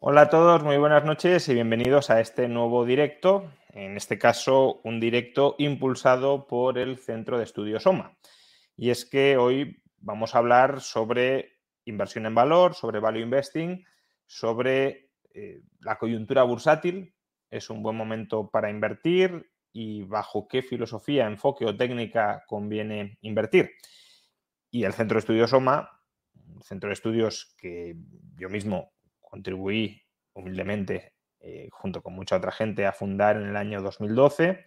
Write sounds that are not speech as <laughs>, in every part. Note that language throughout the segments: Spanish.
Hola a todos, muy buenas noches y bienvenidos a este nuevo directo. En este caso, un directo impulsado por el Centro de Estudios OMA. Y es que hoy vamos a hablar sobre inversión en valor, sobre value investing, sobre eh, la coyuntura bursátil. Es un buen momento para invertir y bajo qué filosofía, enfoque o técnica conviene invertir. Y el Centro de Estudios OMA, un centro de estudios que yo mismo contribuí humildemente, eh, junto con mucha otra gente, a fundar en el año 2012,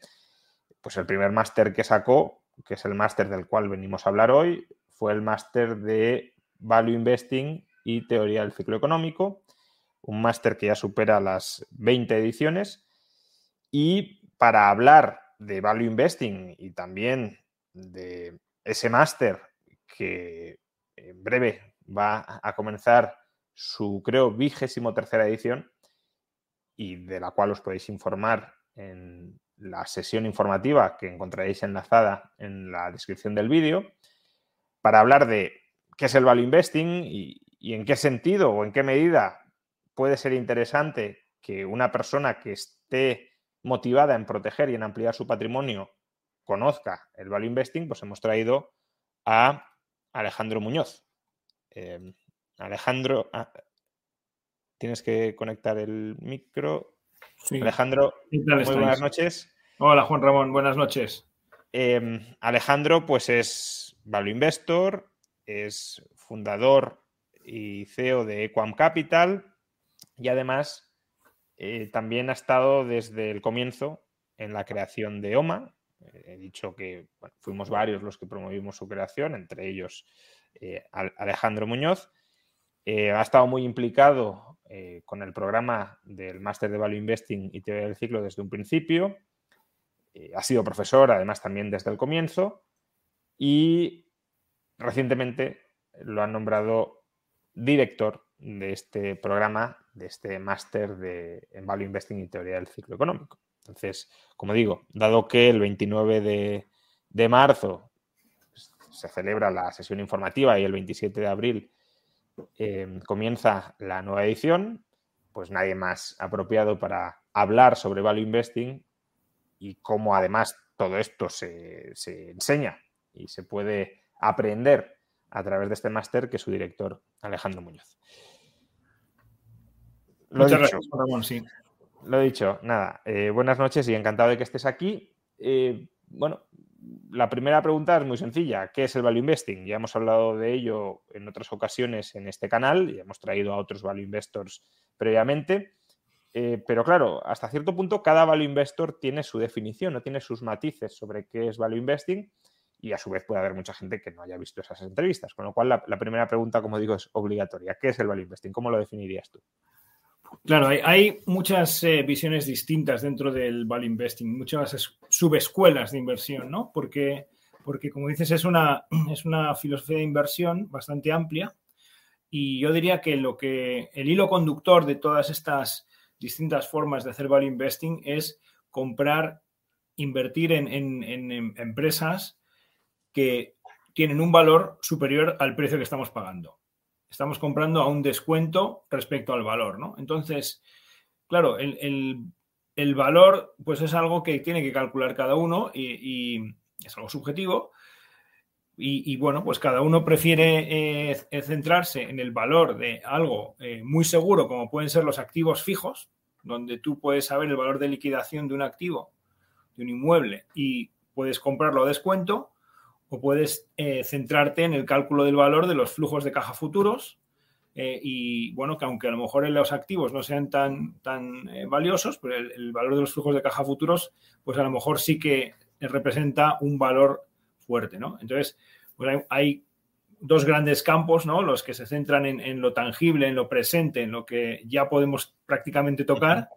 pues el primer máster que sacó, que es el máster del cual venimos a hablar hoy, fue el máster de Value Investing y Teoría del Ciclo Económico, un máster que ya supera las 20 ediciones. Y para hablar de Value Investing y también de ese máster que en breve va a comenzar su, creo, vigésimo tercera edición y de la cual os podéis informar en la sesión informativa que encontraréis enlazada en la descripción del vídeo, para hablar de qué es el value investing y, en qué sentido o en qué medida puede ser interesante que una persona que esté motivada en proteger y en ampliar su patrimonio conozca el value investing, pues hemos traído a Alejandro Muñoz. Eh, Alejandro, ah, tienes que conectar el micro. Sí. Alejandro, ¿Qué tal muy estáis? buenas noches. Hola Juan Ramón, buenas noches. Eh, Alejandro, pues es value investor, es fundador y CEO de Equam Capital y además eh, también ha estado desde el comienzo en la creación de OMA. He dicho que bueno, fuimos varios los que promovimos su creación, entre ellos eh, Al- Alejandro Muñoz. Eh, ha estado muy implicado eh, con el programa del Máster de Value Investing y Teoría del Ciclo desde un principio. Eh, ha sido profesor, además, también desde el comienzo. Y recientemente lo han nombrado director de este programa, de este máster en Value Investing y Teoría del Ciclo Económico. Entonces, como digo, dado que el 29 de, de marzo pues, se celebra la sesión informativa y el 27 de abril eh, comienza la nueva edición, pues nadie más apropiado para hablar sobre Value Investing y cómo además todo esto se, se enseña y se puede aprender a través de este máster que su director Alejandro Muñoz. Lo Muchas dicho, gracias, Ramón, sí. lo dicho, nada, eh, buenas noches y encantado de que estés aquí. Eh, bueno, la primera pregunta es muy sencilla. ¿Qué es el value investing? Ya hemos hablado de ello en otras ocasiones en este canal y hemos traído a otros value investors previamente. Eh, pero claro, hasta cierto punto cada value investor tiene su definición, no tiene sus matices sobre qué es value investing y a su vez puede haber mucha gente que no haya visto esas entrevistas. Con lo cual, la, la primera pregunta, como digo, es obligatoria. ¿Qué es el value investing? ¿Cómo lo definirías tú? Claro, hay, muchas eh, visiones distintas dentro del value investing, muchas es- subescuelas de inversión, ¿no? Porque, porque como dices, es una, <clears throat> es una filosofía de inversión bastante amplia y yo diría que lo que el hilo conductor de todas estas distintas formas de hacer value investing es comprar, invertir en, en- en empresas que tienen un valor superior al precio que estamos pagando. Estamos comprando a un descuento respecto al valor, ¿no? Entonces, claro, el, el- valor, pues es algo que tiene que calcular cada uno y, es algo subjetivo. Y, bueno, pues cada uno prefiere eh, centrarse en el valor de algo eh, muy seguro, como pueden ser los activos fijos, donde tú puedes saber el valor de liquidación de un activo, de un inmueble, y puedes comprarlo a descuento, o puedes eh, centrarte en el cálculo del valor de los flujos de caja futuros. eh, y bueno, que aunque a lo mejor los activos no sean tan, tan eh, valiosos, pero el, valor de los flujos de caja futuros, pues a lo mejor sí que representa un valor fuerte, ¿no? Entonces, pues hay dos grandes campos, ¿no? Los que se centran en, lo tangible, en lo presente, en lo que ya podemos prácticamente tocar,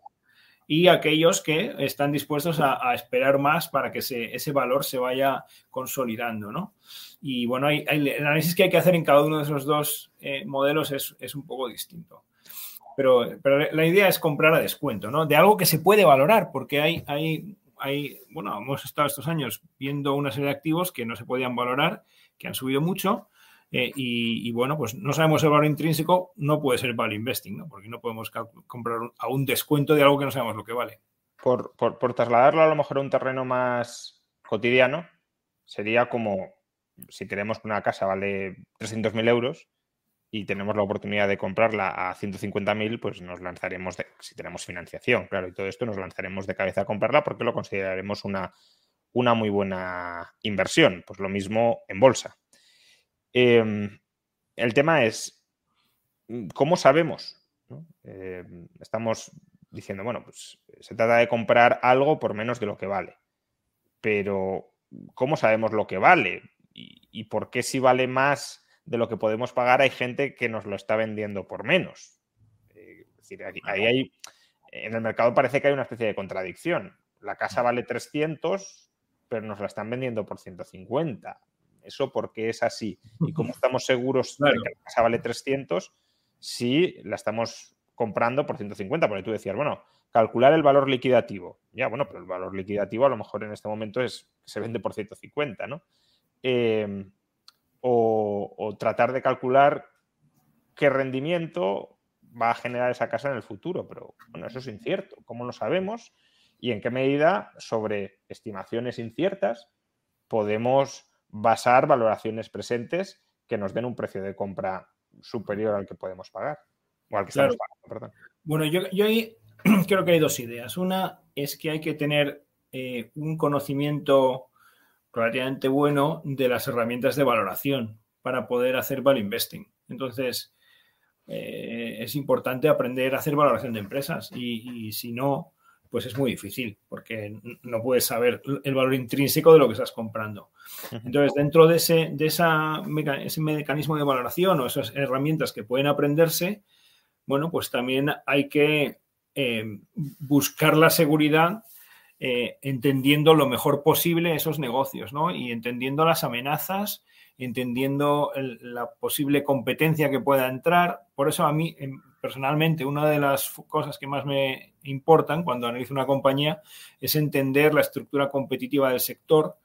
y aquellos que están dispuestos a, esperar más para que ese valor se vaya consolidando, ¿no? Y bueno, hay, el análisis que hay que hacer en cada uno de esos dos eh, modelos es, es, un poco distinto. Pero, pero, la idea es comprar a descuento, ¿no? De algo que se puede valorar, porque hay, hay, hay, bueno, hemos estado estos años viendo una serie de activos que no se podían valorar, que han subido mucho, eh, y, bueno, pues no sabemos el valor intrínseco, no puede ser value investing, ¿no? Porque no podemos comprar a un descuento de algo que no sabemos lo que vale. Por, por, trasladarlo a lo mejor a un terreno más cotidiano, sería como si queremos que una casa vale 300.000 euros y tenemos la oportunidad de comprarla a 150.000, pues nos lanzaremos, de, si tenemos financiación, claro, y todo esto, nos lanzaremos de cabeza a comprarla porque lo consideraremos una, una muy buena inversión. Pues lo mismo en bolsa. Em, el tema es, ¿cómo sabemos? Em, estamos diciendo, bueno, pues se trata de comprar algo por menos de lo que vale. Pero, ¿cómo sabemos lo que vale? ¿Y, por qué si vale más de lo que podemos pagar hay gente que nos lo está vendiendo por menos? Eh, es decir, ahí hay, en el mercado parece que hay una especie de contradicción. La casa vale 300, pero nos la están vendiendo por 150 eso porque es así. Y cómo <laughs> estamos seguros de que la casa vale 300 si la estamos comprando por 150, porque tú decías, bueno, calcular el valor liquidativo. Ya, bueno, pero el valor liquidativo a lo mejor en este momento es se vende por 150, ¿no? Em, o, tratar de calcular qué rendimiento va a generar esa casa en el futuro, pero bueno, eso es incierto. ¿Cómo lo sabemos? Y en qué medida sobre estimaciones inciertas podemos basar valoraciones presentes que nos den un precio de compra superior al que podemos pagar o al que estamos pagando. Bueno, yo, ahí <clears throat> creo que hay dos ideas. Una es que hay que tener eh, un conocimiento relativamente bueno de las herramientas de valoración para poder hacer value investing. Entonces, eh, es importante aprender a hacer valoración de empresas y si no, pues es muy difícil porque no puedes saber el valor intrínseco de lo que estás comprando. Entonces, dentro de ese, de esa ese mecanismo de valoración o esas herramientas que pueden aprenderse, bueno, pues también hay que eh, buscar la seguridad eh, entendiendo lo mejor posible esos negocios, ¿no? Y entendiendo las amenazas, entendiendo la posible competencia que pueda entrar. Por eso a mí, personalmente, una de las cosas que más me importan cuando analizo una compañía es entender la estructura competitiva del sector,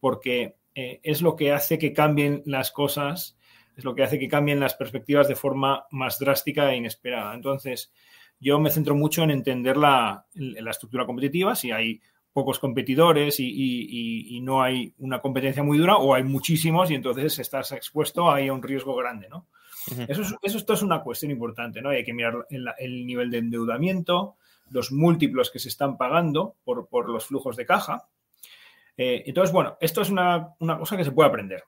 porque eh, es lo que hace que cambien las cosas, es lo que hace que cambien las perspectivas de forma más drástica e inesperada. Entonces, yo me centro mucho en entender la, estructura competitiva, si hay pocos competidores y, no hay una competencia muy dura o hay muchísimos y entonces estás expuesto a un riesgo grande, ¿no? Eso, es, esto es una cuestión importante, ¿no? Hay que mirar el, nivel de endeudamiento, los múltiplos que se están pagando por, los flujos de caja. Eh, entonces, bueno, esto es una, cosa que se puede aprender.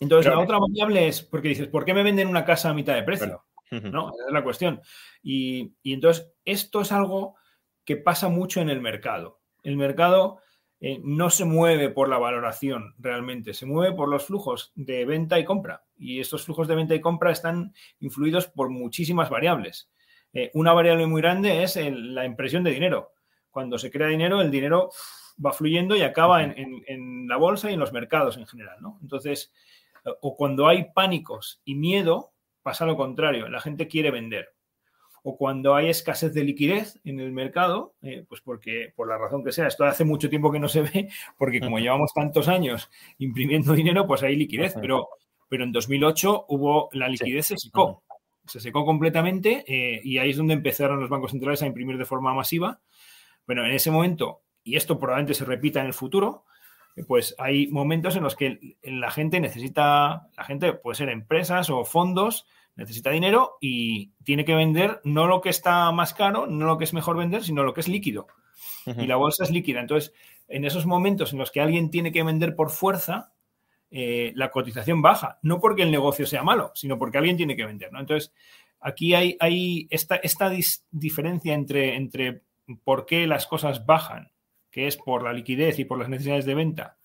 Entonces, la otra variable es, porque dices, ¿por qué me venden una casa a mitad de precio? ¿No? Esa es la cuestión. Y, y entonces, esto es algo que pasa mucho en el mercado. El mercado eh, no se mueve por la valoración realmente, se mueve por los flujos de venta y compra. Y estos flujos de venta y compra están influidos por muchísimas variables. Eh, una variable muy grande es la impresión de dinero. Cuando se crea dinero, el dinero va fluyendo y acaba en, la bolsa y en los mercados en general. Entonces, o cuando hay pánicos y miedo, pasa lo contrario, la gente quiere vender o cuando hay escasez de liquidez en el mercado, eh, pues porque por la razón que sea, esto hace mucho tiempo que no se ve, <laughs> porque como llevamos tantos años imprimiendo dinero, pues hay liquidez, pero, pero en 2008 hubo la liquidez se secó, se secó completamente eh, y ahí es donde empezaron los bancos centrales a imprimir de forma masiva. Bueno, en ese momento, y esto probablemente se repita en el futuro, eh, pues hay momentos en los que la gente necesita, la gente puede ser empresas o fondos, necesita dinero y tiene que vender no lo que está más caro, no lo que es mejor vender, sino lo que es líquido. Y la bolsa es líquida. Entonces, en esos momentos en los que alguien tiene que vender por fuerza, eh, la cotización baja. No porque el negocio sea malo, sino porque alguien tiene que vender. ¿no? Entonces, aquí hay, hay esta, esta diferencia entre, entre por qué las cosas bajan, que es por la liquidez y por las necesidades de venta,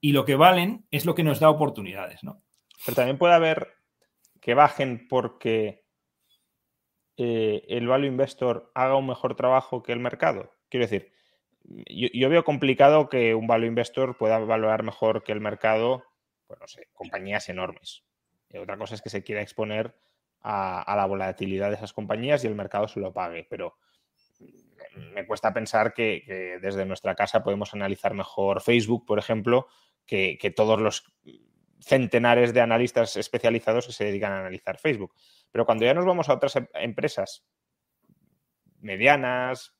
y lo que valen es lo que nos da oportunidades. ¿no? Pero también puede haber que bajen porque eh, el value investor haga un mejor trabajo que el mercado. Quiero decir, yo, veo complicado que un value investor pueda valorar mejor que el mercado, pues no sé, compañías enormes. Y otra cosa es que se quiera exponer a, la volatilidad de esas compañías y el mercado se lo pague, pero me cuesta pensar que, desde nuestra casa podemos analizar mejor Facebook, por ejemplo, que, todos los centenares de analistas especializados que se dedican a analizar Facebook. Pero cuando ya nos vamos a otras em, empresas medianas,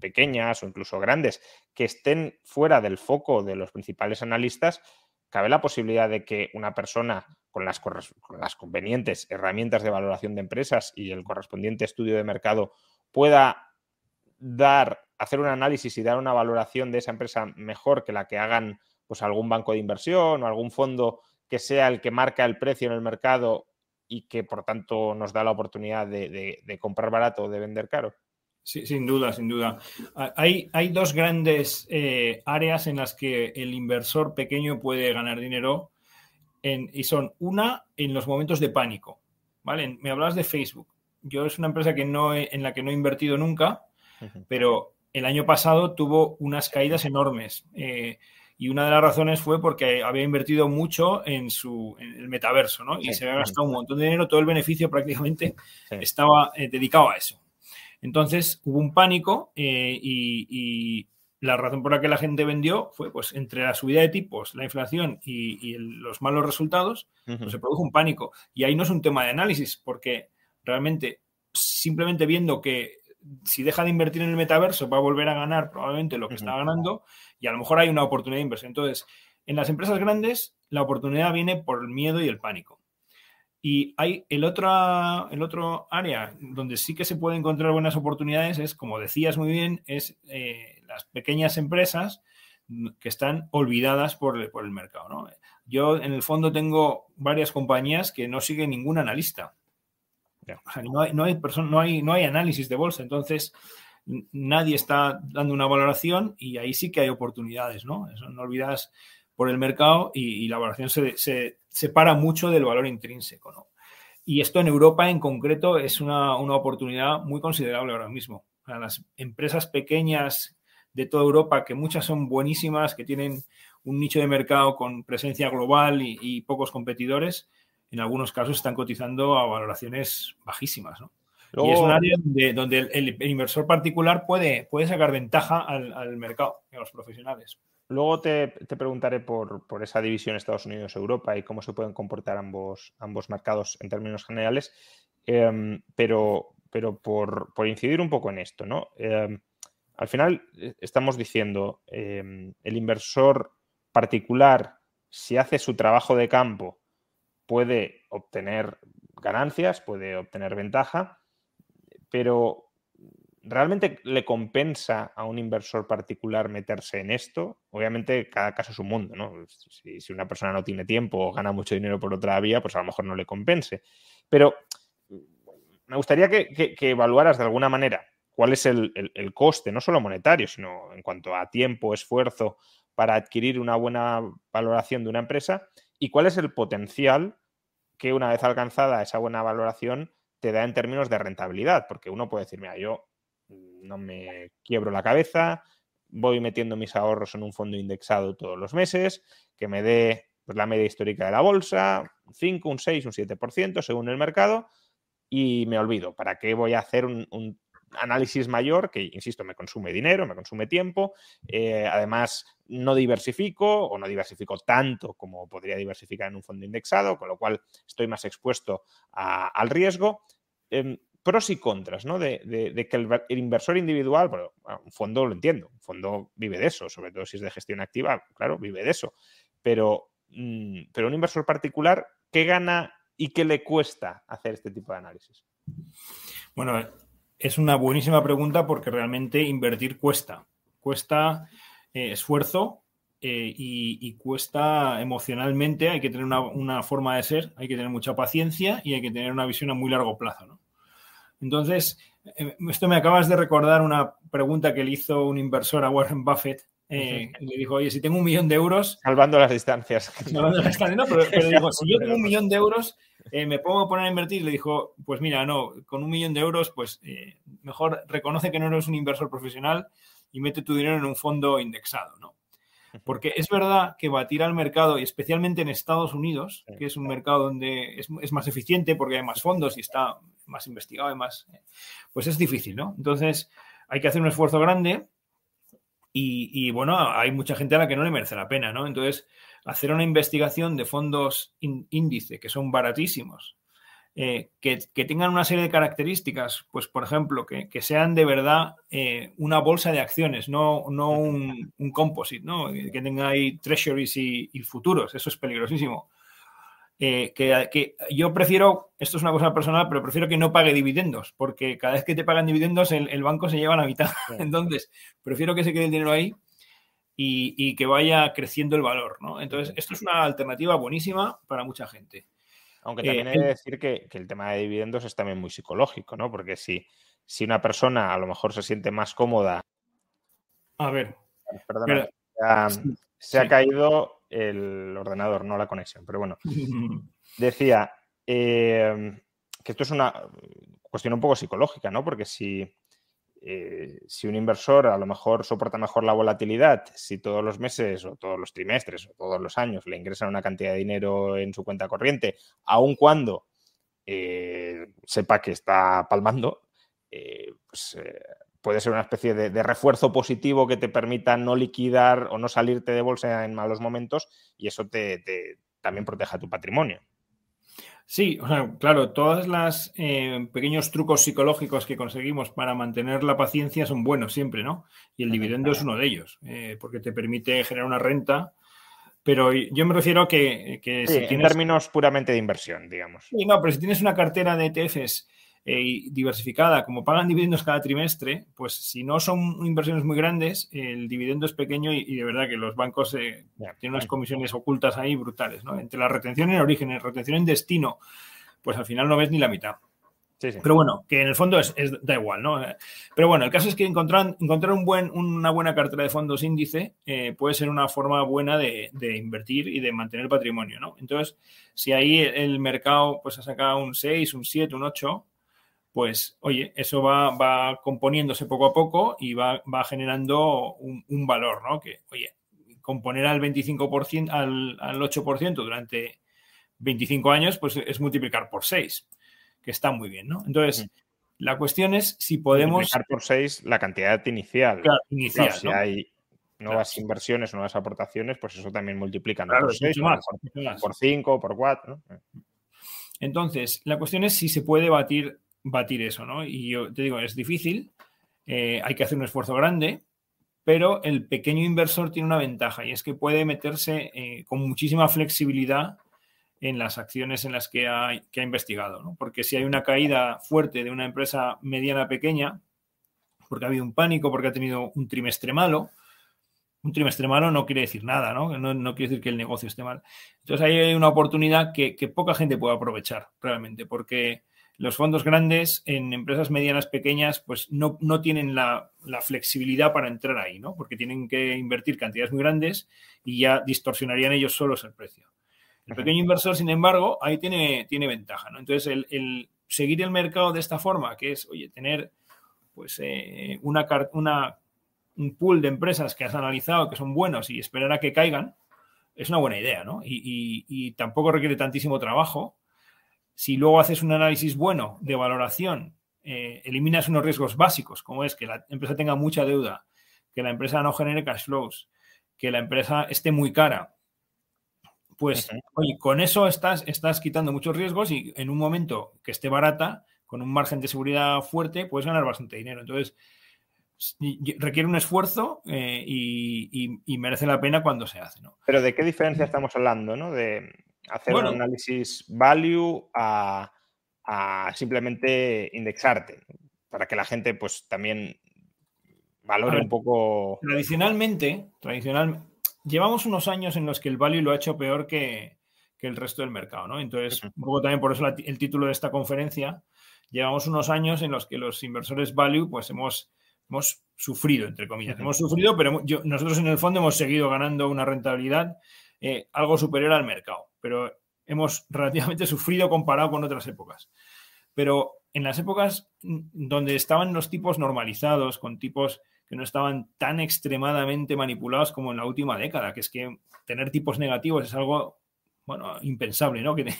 pequeñas o incluso grandes, que estén fuera del foco de los principales analistas, cabe la posibilidad de que una persona con las, con las convenientes herramientas de valoración de empresas y el correspondiente estudio de mercado pueda dar, hacer un análisis y dar una valoración de esa empresa mejor que la que hagan pues algún banco de inversión o algún fondo que sea el que marca el precio en el mercado y que por tanto nos da la oportunidad de, comprar barato o de vender caro? Sí, sin duda, sin duda. Hay, hay dos grandes eh, áreas en las que el inversor pequeño puede ganar dinero y son una en los momentos de pánico. ¿vale? Me hablas de Facebook. Yo es una empresa que no en la que no he invertido nunca, pero el año pasado tuvo unas caídas enormes. Eh, y una de las razones fue porque había invertido mucho en su el metaverso, ¿no? Y se había gastado un montón de dinero, todo el beneficio prácticamente estaba eh, dedicado a eso. Entonces hubo un pánico eh, y, la razón por la que la gente vendió fue, pues, entre la subida de tipos, la inflación y, los malos resultados, pues, se produjo un pánico. Y ahí no es un tema de análisis, porque realmente simplemente viendo que si deja de invertir en el metaverso va a volver a ganar probablemente lo que está ganando y a lo mejor hay una oportunidad de inversión. Entonces, en las empresas grandes la oportunidad viene por el miedo y el pánico. Y hay el otro, el otro área donde sí que se pueden encontrar buenas oportunidades es, como decías muy bien, es eh, las pequeñas empresas que están olvidadas por, el mercado. Yo en el fondo tengo varias compañías que no siguen ningún analista no, hay, no, hay no, hay, no hay análisis de bolsa, entonces nadie está dando una valoración y ahí sí que hay oportunidades, ¿no? Eso no olvidas por el mercado y, la valoración se, separa mucho del valor intrínseco, ¿no? Y esto en Europa en concreto es una, oportunidad muy considerable ahora mismo. Para las empresas pequeñas de toda Europa, que muchas son buenísimas, que tienen un nicho de mercado con presencia global y pocos competidores, en algunos casos están cotizando a valoraciones bajísimas. ¿no? Y es un área donde, el, inversor particular puede, puede sacar ventaja al, mercado, a los profesionales. Luego te, preguntaré por, esa división Estados Unidos-Europa y cómo se pueden comportar ambos, ambos mercados en términos generales, em, pero, pero por, incidir un poco en esto, ¿no? Em, al final eh, estamos diciendo, em, el inversor particular, si hace su trabajo de campo puede obtener ganancias, puede obtener ventaja, pero ¿realmente le compensa a un inversor particular meterse en esto? Obviamente cada caso es un mundo, ¿no? Si, una persona no tiene tiempo o gana mucho dinero por otra vía, pues a lo mejor no le compense. Pero me gustaría que, evaluaras de alguna manera cuál es el, el, coste, no solo monetario, sino en cuanto a tiempo, esfuerzo para adquirir una buena valoración de una empresa y cuál es el potencial que una vez alcanzada esa buena valoración te da en términos de rentabilidad, porque uno puede decir, mira, yo no me quiebro la cabeza, voy metiendo mis ahorros en un fondo indexado todos los meses, que me dé pues, la media histórica de la bolsa, un 5, un 6, un 7% según el mercado, y me olvido. ¿Para qué voy a hacer un, un análisis mayor que, insisto, me consume dinero, me consume tiempo. Eh, además, no diversifico o no diversifico tanto como podría diversificar en un fondo indexado, con lo cual estoy más expuesto al riesgo. Em, pros y contras, ¿no? De, que el, inversor individual, bueno, un fondo lo entiendo, un fondo vive de eso, sobre todo si es de gestión activa, claro, vive de eso. Pero, mm, pero un inversor particular, ¿qué gana y qué le cuesta hacer este tipo de análisis? Bueno, es una buenísima pregunta porque realmente invertir cuesta. Cuesta eh, esfuerzo eh, y, cuesta emocionalmente. Hay que tener una, forma de ser, hay que tener mucha paciencia y hay que tener una visión a muy largo plazo. Entonces, eh, esto me acabas de recordar una pregunta que le hizo un inversor a Warren Buffett eh, y le dijo, oye, si tengo un millón de euros... Salvando las distancias. <laughs> Salvando las distancias, no, pero, pero dijo, si yo tengo un millón de euros, eh, me pongo a poner a invertir. Le dijo, pues mira, no, con un millón de euros, pues eh, mejor reconoce que no eres un inversor profesional y mete tu dinero en un fondo indexado, ¿no? Porque es verdad que batir al mercado, y especialmente en Estados Unidos, que es un mercado donde es, es más eficiente porque hay más fondos y está más investigado y más, pues es difícil, ¿no? Entonces hay que hacer un esfuerzo grande y, bueno, hay mucha gente a la que no le merece la pena, ¿no? Entonces, hacer una investigación de fondos índice que son baratísimos, eh, que, tengan una serie de características, pues por ejemplo, que, sean de verdad eh, una bolsa de acciones, no, no un, composite, ¿no? Que tenga ahí treasuries y, y, futuros, eso es peligrosísimo. Eh, que, yo prefiero, esto es una cosa personal, pero prefiero que no pague dividendos, porque cada vez que te pagan dividendos el, banco se lleva la mitad. <laughs> Entonces, prefiero que se quede el dinero ahí y, que vaya creciendo el valor. ¿no? Entonces, esto es una alternativa buenísima para mucha gente. Aunque también hay que decir que, el tema de dividendos es también muy psicológico, ¿no? Porque si, si una persona a lo mejor se siente más cómoda. A ver. Perdona, se ha caído el ordenador, no la conexión. Pero bueno, <laughs> decía eh, que esto es una cuestión un poco psicológica, ¿no? Porque si, eh, si un inversor a lo mejor soporta mejor la volatilidad, si todos los meses o todos los trimestres o todos los años le ingresan una cantidad de dinero en su cuenta corriente, aun cuando eh, sepa que está palmando, pues puede ser una especie de, refuerzo positivo que te permita no liquidar o no salirte de bolsa en malos momentos y eso te, también proteja tu patrimonio. Sí, claro, todos los eh, pequeños trucos psicológicos que conseguimos para mantener la paciencia son buenos siempre, ¿no? Y el dividendo es uno de ellos, eh, porque te permite generar una renta. Pero yo me refiero a que, en términos puramente de inversión, digamos. Sí, no, pero si tienes una cartera de ETFs eh, diversificada, como pagan dividendos cada trimestre, pues si no son inversiones muy grandes, el dividendo es pequeño y, de verdad que los bancos eh, tienen unas comisiones ocultas ahí brutales, ¿no? Entre la retención en origen y la retención en destino, pues al final no ves ni la mitad. Pero bueno, que en el fondo es, da igual, ¿no? Pero bueno, el caso es que encontrar, encontrar un buen, una buena cartera de fondos índice eh, puede ser una forma buena de, de, invertir y de mantener patrimonio, ¿no? Entonces, si ahí el mercado pues ha sacado un 6, un 7, un 8, pues oye, eso va, componiéndose poco a poco y va, generando un, valor, ¿no? Que, oye, componer al 25%, al, al 8% durante 25 años, pues es multiplicar por 6, que está muy bien, ¿no? Entonces, la cuestión es si podemos... Multiplicar por 6 la cantidad inicial. Claro, inicial, Si hay nuevas inversiones, nuevas aportaciones, pues eso también multiplica por 6, por, 5, por 4, Entonces, la cuestión es si se puede batir batir eso, ¿no? Y yo te digo, es difícil, eh, hay que hacer un esfuerzo grande, pero el pequeño inversor tiene una ventaja y es que puede meterse eh, con muchísima flexibilidad en las acciones en las que ha, investigado, ¿no? Porque si hay una caída fuerte de una empresa mediana pequeña, porque ha habido un pánico, porque ha tenido un trimestre malo, un trimestre malo no quiere decir nada, ¿no? No, quiere decir que el negocio esté mal. Entonces ahí hay una oportunidad que poca gente puede aprovechar realmente, porque los fondos grandes en empresas medianas pequeñas pues no, no tienen la, flexibilidad para entrar ahí, ¿no? Porque tienen que invertir cantidades muy grandes y ya distorsionarían ellos solos el precio. El pequeño inversor, sin embargo, ahí tiene, tiene ventaja, ¿no? Entonces, el, seguir el mercado de esta forma, que es, oye, tener pues eh, una, una, un pool de empresas que has analizado que son buenos y esperar a que caigan, es una buena idea, ¿no? y tampoco requiere tantísimo trabajo si luego haces un análisis bueno de valoración, eh, eliminas unos riesgos básicos, como es que la empresa tenga mucha deuda, que la empresa no genere cash flows, que la empresa esté muy cara, pues, oye, con eso estás, estás quitando muchos riesgos y en un momento que esté barata, con un margen de seguridad fuerte, puedes ganar bastante dinero. Entonces, requiere un esfuerzo eh, y, merece la pena cuando se hace. ¿no? Pero ¿de qué diferencia estamos hablando? ¿no? De, hacer un análisis value a, simplemente indexarte, para que la gente pues también valore un poco. Tradicionalmente, tradicional, llevamos unos años en los que el value lo ha hecho peor que, el resto del mercado, ¿no? Entonces, un poco también por eso el título de esta conferencia, llevamos unos años en los que los inversores value pues hemos hemos sufrido, entre comillas. Hemos sufrido, pero nosotros en el fondo hemos seguido ganando una rentabilidad eh, algo superior al mercado, pero hemos <laughs> relativamente sufrido comparado con otras épocas. Pero en las épocas donde estaban los tipos normalizados, con tipos que no estaban tan extremadamente manipulados como en la última década, que es que tener tipos negativos es algo, bueno, impensable, ¿no? Que,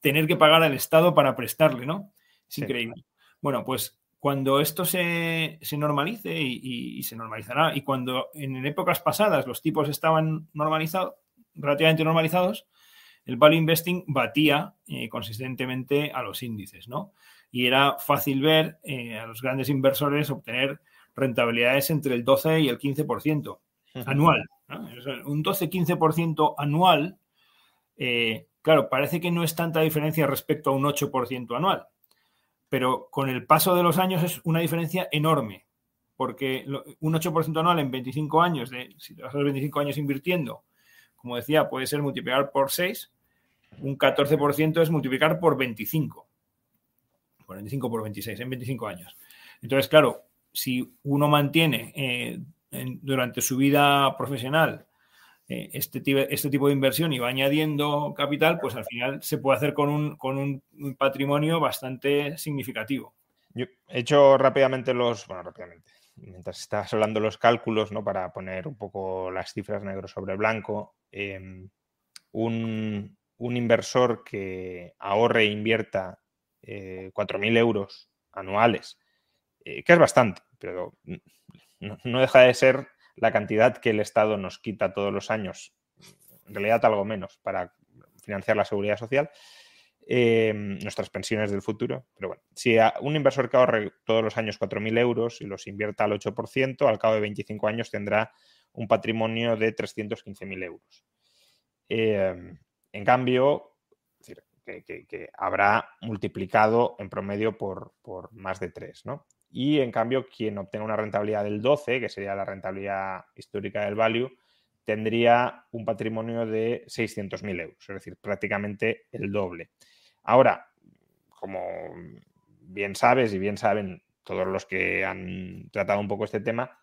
tener que pagar al Estado para prestarle, ¿no? Es increíble. Bueno, pues cuando esto se, normalice y, se normalizará, y cuando en épocas pasadas los tipos estaban normalizados, relativamente normalizados, el value investing batía eh, consistentemente a los índices, ¿no? Y era fácil ver eh, a los grandes inversores obtener rentabilidades entre el 12 y el 15% anual. Un 12-15% anual, eh, claro, parece que no es tanta diferencia respecto a un 8% anual, pero con el paso de los años es una diferencia enorme, porque un 8% anual en 25 años, de, si te vas a los 25 años invirtiendo, como decía, puede ser multiplicar por 6, un 14% es multiplicar por 25. Por 25 por 26, en 25 años. Entonces, claro, si uno mantiene eh, durante su vida profesional eh, este, este, tipo de inversión y va añadiendo capital, pues al final se puede hacer con un, con un patrimonio bastante significativo. Yo he hecho rápidamente los, bueno, rápidamente, mientras estás hablando los cálculos, ¿no? Para poner un poco las cifras negro sobre blanco. Em, un, un, inversor que ahorre e invierta eh, 4.000 euros anuales, eh, que es bastante, pero no, deja de ser la cantidad que el Estado nos quita todos los años, en realidad algo menos, para financiar la seguridad social, em, nuestras pensiones del futuro. Pero bueno, si un inversor que ahorre todos los años 4.000 euros y los invierta al 8%, al cabo de 25 años tendrá un patrimonio de 315.000 euros. Em, en cambio, que, habrá multiplicado en promedio por, por más de 3, ¿no? Y en cambio, quien obtenga una rentabilidad del 12, que sería la rentabilidad histórica del value, tendría un patrimonio de 600.000 euros, es decir, prácticamente el doble. Ahora, como bien sabes y bien saben todos los que han tratado un poco este tema,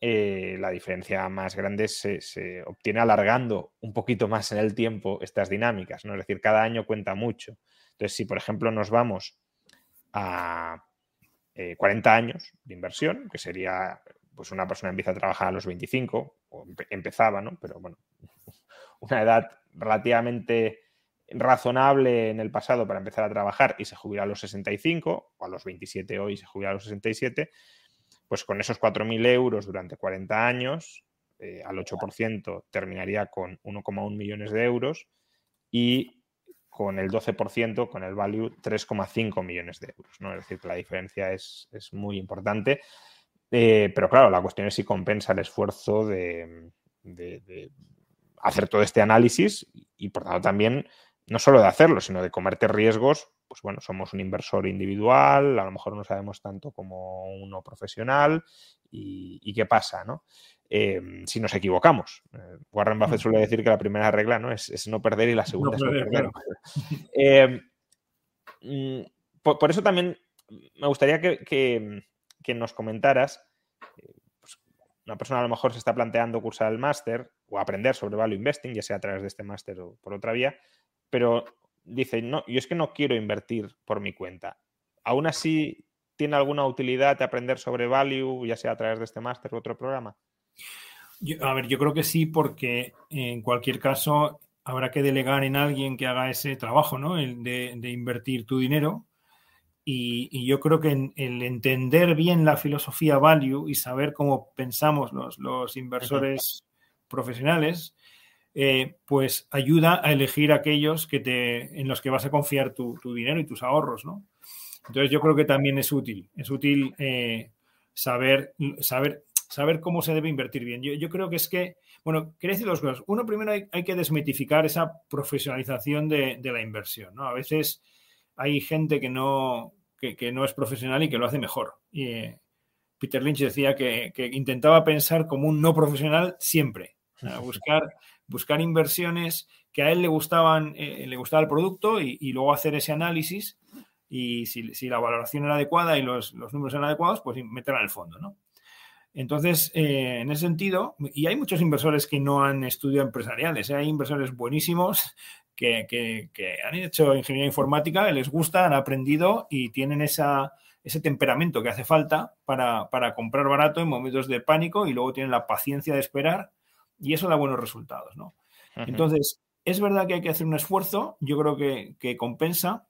eh, la diferencia más grande se, se, obtiene alargando un poquito más en el tiempo estas dinámicas, ¿no? Es decir, cada año cuenta mucho. Entonces, si por ejemplo nos vamos a 40 eh, años de inversión, que sería, pues una persona empieza a trabajar a los 25, o empezaba, ¿no? Pero bueno, <laughs> una edad relativamente razonable en el pasado para empezar a trabajar y se jubila a los 65, o a los 27 hoy se jubila a los 67, pues con esos 4.000 euros durante 40 años, eh, al 8% terminaría con 1,1 millones de euros y con el 12%, con el value 3,5 millones de euros. ¿no? Es decir, que la diferencia es, muy importante. Eh, pero claro, la cuestión es si compensa el esfuerzo de, hacer todo este análisis y, por tanto, también no solo de hacerlo, sino de comerte riesgos. Pues bueno, somos un inversor individual, a lo mejor no sabemos tanto como uno profesional y qué pasa, ¿no? Em, si nos equivocamos. Eh, Warren Buffett suele decir que la primera regla ¿no? Es, no perder y la segunda es no perder. <laughs> Em, mm, por, eso también me gustaría que, nos comentaras, eh, pues, una persona a lo mejor se está planteando cursar el máster o aprender sobre value investing, ya sea a través de este máster o por otra vía, pero dice, no, yo es que no quiero invertir por mi cuenta. Aún así, ¿tiene alguna utilidad aprender sobre value, ya sea a través de este máster u otro programa? A ver, yo creo que sí, porque en cualquier caso habrá que delegar en alguien que haga ese trabajo, ¿no? El de, invertir tu dinero. Y, yo creo que el entender bien la filosofía value y saber cómo pensamos los, inversores profesionales, eh, pues ayuda a elegir aquellos que te, en los que vas a confiar tu, dinero y tus ahorros, ¿no? Entonces yo creo que también es útil, es útil eh, saber, saber saber cómo se debe invertir bien. Yo, creo que es que, bueno, quiero decir dos cosas. Uno, primero hay, que desmitificar esa profesionalización de, la inversión, ¿no? A veces hay gente que no, que, no es profesional y que lo hace mejor. Y, eh, Peter Lynch decía que, intentaba pensar como un no profesional siempre, buscar, buscar inversiones que a él le gustaban, eh, le gustaba el producto y, luego hacer ese análisis y si, la valoración era adecuada y los, números eran adecuados, pues meterla en el fondo, ¿no? Entonces, eh, en ese sentido, y hay muchos inversores que no han estudiado empresariales, ¿eh? hay inversores buenísimos que, han hecho ingeniería informática, les gusta, han aprendido y tienen esa, ese temperamento que hace falta para, comprar barato en momentos de pánico y luego tienen la paciencia de esperar y eso da buenos resultados, ¿no? Entonces, es verdad que hay que hacer un esfuerzo, yo creo que, que compensa.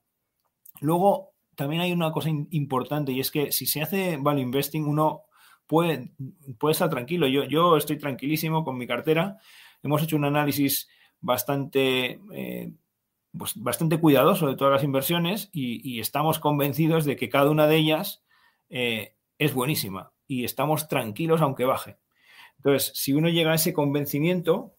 Luego, también hay una cosa importante y es que si se hace value investing, uno puede, puede estar tranquilo. Yo, yo estoy tranquilísimo con mi cartera. Hemos hecho un análisis bastante, eh, pues bastante cuidadoso de todas las inversiones y, estamos convencidos de que cada una de ellas eh, es buenísima y estamos tranquilos aunque baje. Entonces, si uno llega a ese convencimiento,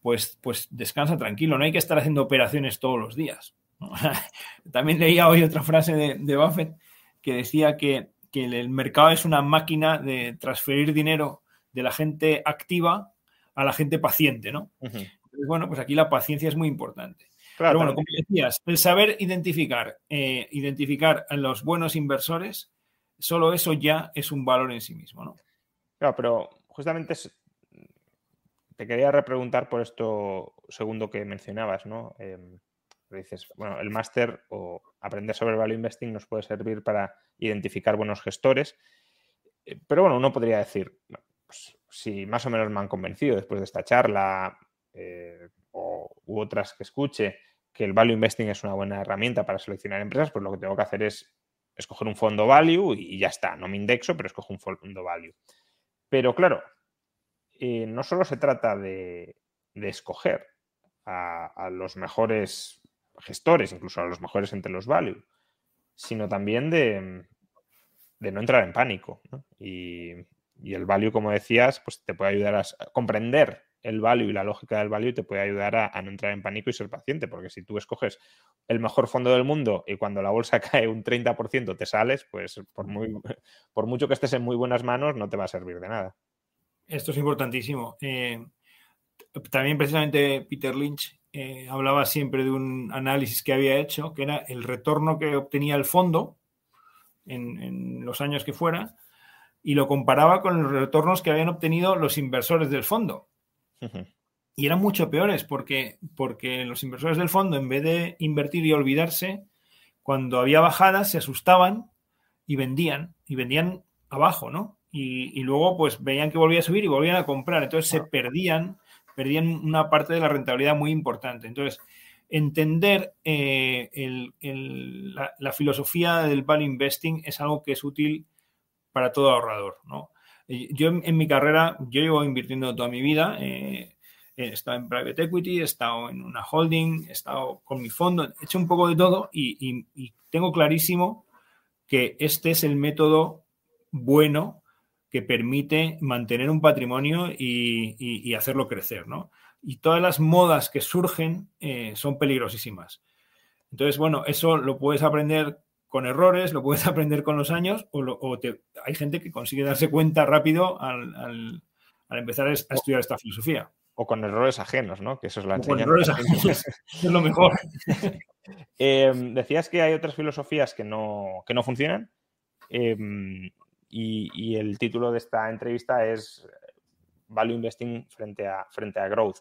pues, pues descansa tranquilo, no hay que estar haciendo operaciones todos los días. <laughs> También leía hoy otra frase de, Buffett que decía que, el mercado es una máquina de transferir dinero de la gente activa a la gente paciente, ¿no? bueno, pues aquí la paciencia es muy importante. Pero bueno, como decías, el saber identificar, eh, identificar a los buenos inversores, solo eso ya es un valor en sí mismo, ¿no? Claro, pero justamente te quería repreguntar por esto segundo que mencionabas, ¿no? Dices, bueno, el máster o aprender sobre value investing nos puede servir para identificar buenos gestores, eh, pero bueno, uno podría decir, pues, si más o menos me han convencido después de esta charla, eh, o, u otras que escuche que el value investing es una buena herramienta para seleccionar empresas, pues lo que tengo que hacer es escoger un fondo value y, ya está. No me indexo, pero escojo un fondo value. Pero claro, eh, no solo se trata de, escoger a, los mejores gestores, incluso a los mejores entre los value, sino también de, no entrar en pánico. Y, y, el value, como decías, pues te puede ayudar a comprender el value y la lógica del value te puede ayudar a, no entrar en pánico y ser paciente, porque si tú escoges el mejor fondo del mundo y cuando la bolsa <laughs> cae un 30% te sales, pues por, muy, <laughs> por mucho que estés en muy buenas manos no te va a servir de nada. Esto es importantísimo. Eh, también precisamente Peter Lynch eh, hablaba siempre de un análisis que había hecho, que era el retorno que obtenía el fondo en, en los años que fuera, y lo comparaba con los retornos que habían obtenido los inversores del fondo. Y eran mucho peores porque, porque los inversores del fondo, en vez de invertir y olvidarse, cuando había bajadas se asustaban y vendían, y vendían abajo, ¿no? Y, luego pues veían que volvía a subir y volvían a comprar. Entonces se perdían, perdían una parte de la rentabilidad muy importante. Entonces, entender eh, la, filosofía del value investing es algo que es útil para todo ahorrador, ¿no? Yo en, mi carrera, yo llevo invirtiendo toda mi vida. Eh, he estado en private equity, he estado en una holding, he estado con mi fondo, he hecho un poco de todo y, tengo clarísimo que este es el método bueno que permite mantener un patrimonio y, hacerlo crecer, ¿no? Y todas las modas que surgen eh, son peligrosísimas. Entonces, bueno, eso lo puedes aprender con errores, lo puedes <laughs> aprender con los años, o, hay gente que consigue darse cuenta rápido al, empezar a estudiar esta filosofía. O con errores ajenos, ¿no? Que eso es la Con errores ajenos, <laughs> es lo mejor. <laughs> Em, decías que hay otras filosofías que no, no funcionan. Em, y, el título de esta entrevista es Value Investing frente a, frente a Growth.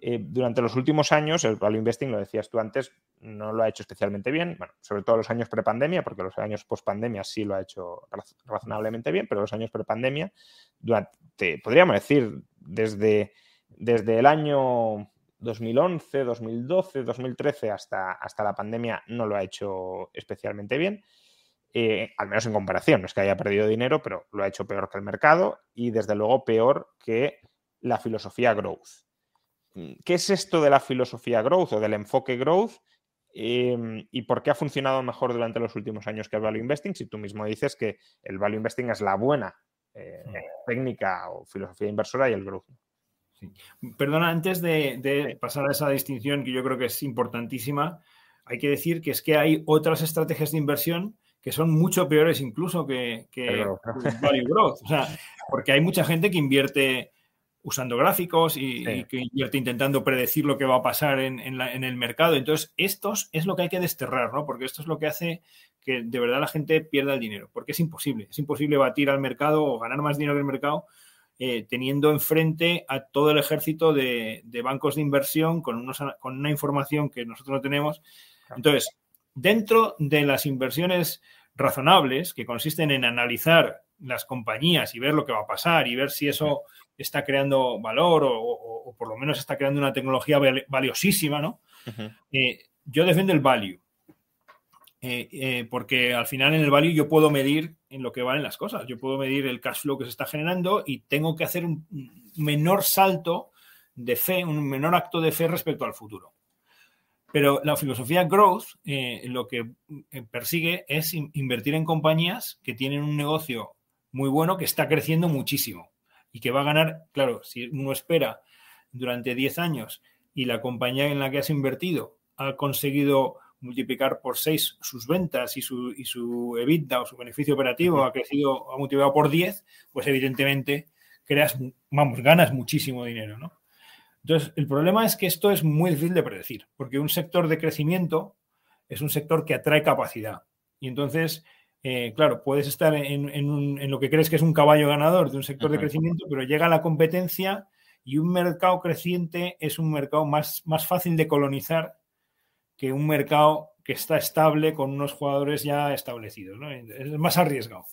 Eh, durante los últimos años, el value investing, lo decías tú antes, no lo ha hecho especialmente bien, bueno, sobre todo los años prepandemia, porque los años post-pandemia sí lo ha hecho razonablemente bien, pero los años prepandemia, durante, podríamos decir, desde, desde el año 2011, 2012, 2013 hasta, hasta la pandemia no lo ha hecho especialmente bien, eh, al menos en comparación, no es que haya perdido dinero, pero lo ha hecho peor que el mercado y desde luego peor que la filosofía growth. ¿Qué es esto de la filosofía growth o del enfoque growth? Em, ¿Y por qué ha funcionado mejor durante los últimos años que el value investing? Si tú mismo dices que el value investing es la buena eh, técnica o filosofía inversora y el growth. Perdona, antes de, pasar a esa distinción que yo creo que es importantísima, hay que decir que es que hay otras estrategias de inversión que son mucho peores incluso que, value growth. O sea, porque hay mucha gente que invierte usando gráficos y, que invierte intentando predecir lo que va a pasar en, el mercado. Entonces, esto es lo que hay que desterrar, ¿no? Porque esto es lo que hace que de verdad la gente pierda el dinero, porque es imposible. Es imposible batir al mercado o ganar más dinero que el mercado eh, teniendo enfrente a todo el ejército de, bancos de inversión con, con una información que nosotros no tenemos. Entonces, dentro de las inversiones razonables, que consisten en analizar las compañías y ver lo que va a pasar y ver si eso está creando valor o, por lo menos está creando una tecnología valiosísima, ¿no? Eh, yo defiendo el value. Eh, eh, porque al final en el value yo puedo medir en lo que valen las cosas. Yo puedo medir el cash flow que se está generando y tengo que hacer un menor salto de fe, un menor acto de fe respecto al futuro. Pero la filosofía growth lo que persigue es invertir en compañías que tienen un negocio muy bueno que está creciendo muchísimo y que va a ganar, claro, si uno espera durante 10 años y la compañía en la que has invertido ha conseguido multiplicar por 6 sus ventas y su, y su EBITDA o su beneficio operativo ha crecido, ha multiplicado por 10, pues evidentemente creas, vamos, ganas muchísimo dinero, ¿no? Entonces, el problema es que esto es muy difícil de predecir, porque un sector de crecimiento es un sector que atrae capacidad. Y entonces, eh, claro, puedes estar en, lo que crees que es un caballo ganador de un sector de crecimiento, pero llega la competencia y un mercado creciente es un mercado más, más fácil de colonizar que un mercado que está estable con unos jugadores ya establecidos. Es más arriesgado.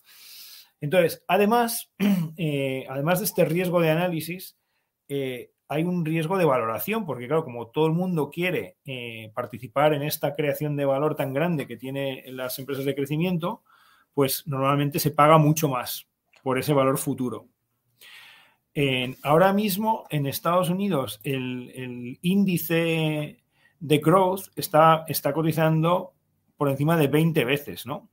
Entonces, además, <clears throat> eh, además de este riesgo de análisis, eh, hay un riesgo de valoración, porque claro, como todo el mundo quiere participar en esta creación de valor tan grande que tienen las empresas de crecimiento, pues normalmente se paga mucho más por ese valor futuro. ahora mismo en Estados Unidos el, índice de growth está, está, cotizando por encima de 20 veces, ¿no?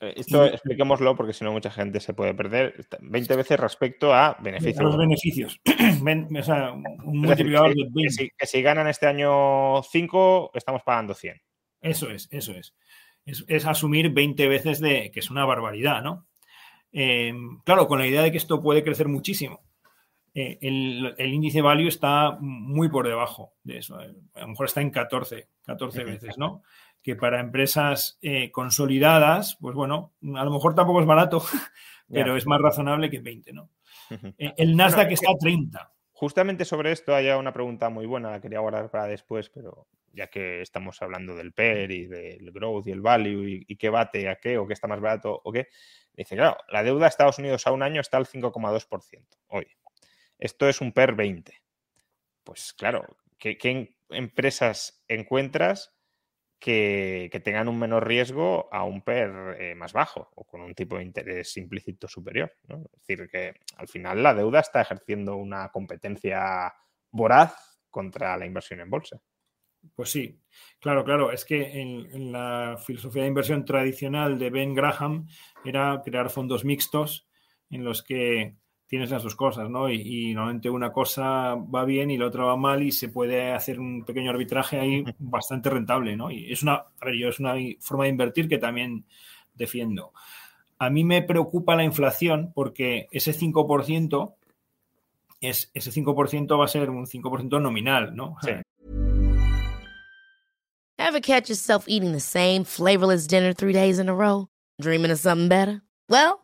Eh, esto expliquémoslo porque si no mucha gente se puede perder. 20 veces respecto a beneficios. los beneficios. <clears throat> o sea, un multiplicador de 20. Que si, ganan este año 5, estamos pagando 100. Eso es, eso es es, asumir 20 veces de que es una barbaridad, ¿no? Eh, claro, con la idea de que esto puede crecer muchísimo. Eh, el, índice value está muy por debajo de eso. Eh, a lo mejor está en 14, 14 veces, ¿no? Que para empresas consolidadas, pues bueno, a lo mejor tampoco es barato, <laughs> pero es más razonable que 20, ¿no? el Nasdaq está a 30. Justamente sobre esto hay una pregunta muy buena, la quería guardar para después, pero ya que estamos hablando del PER y del growth y el value y, qué bate a qué o qué está más barato o qué, dice, claro, la deuda de Estados Unidos a un año está al 5,2% hoy. Esto es un PER 20. Pues claro, ¿qué, empresas encuentras que, tengan un menor riesgo a un PER eh, más bajo o con un tipo de interés implícito superior. Es decir, que al final la deuda está ejerciendo una competencia voraz contra la inversión en bolsa. Pues sí, claro, claro. Es que en, la filosofía de inversión tradicional de Ben Graham era crear fondos mixtos en los que tienes las dos cosas, ¿no? Y, normalmente una cosa va bien y la otra va mal y se puede hacer un pequeño arbitraje ahí bastante rentable, ¿no? Y es una, a ver, yo es una forma de invertir que también defiendo. A mí me preocupa la inflación porque ese 5% es, ese 5% va a ser un 5% nominal, ¿no? Sí. Ever catch yourself eating the same flavorless dinner three days in a row? Dreaming of something better? Well,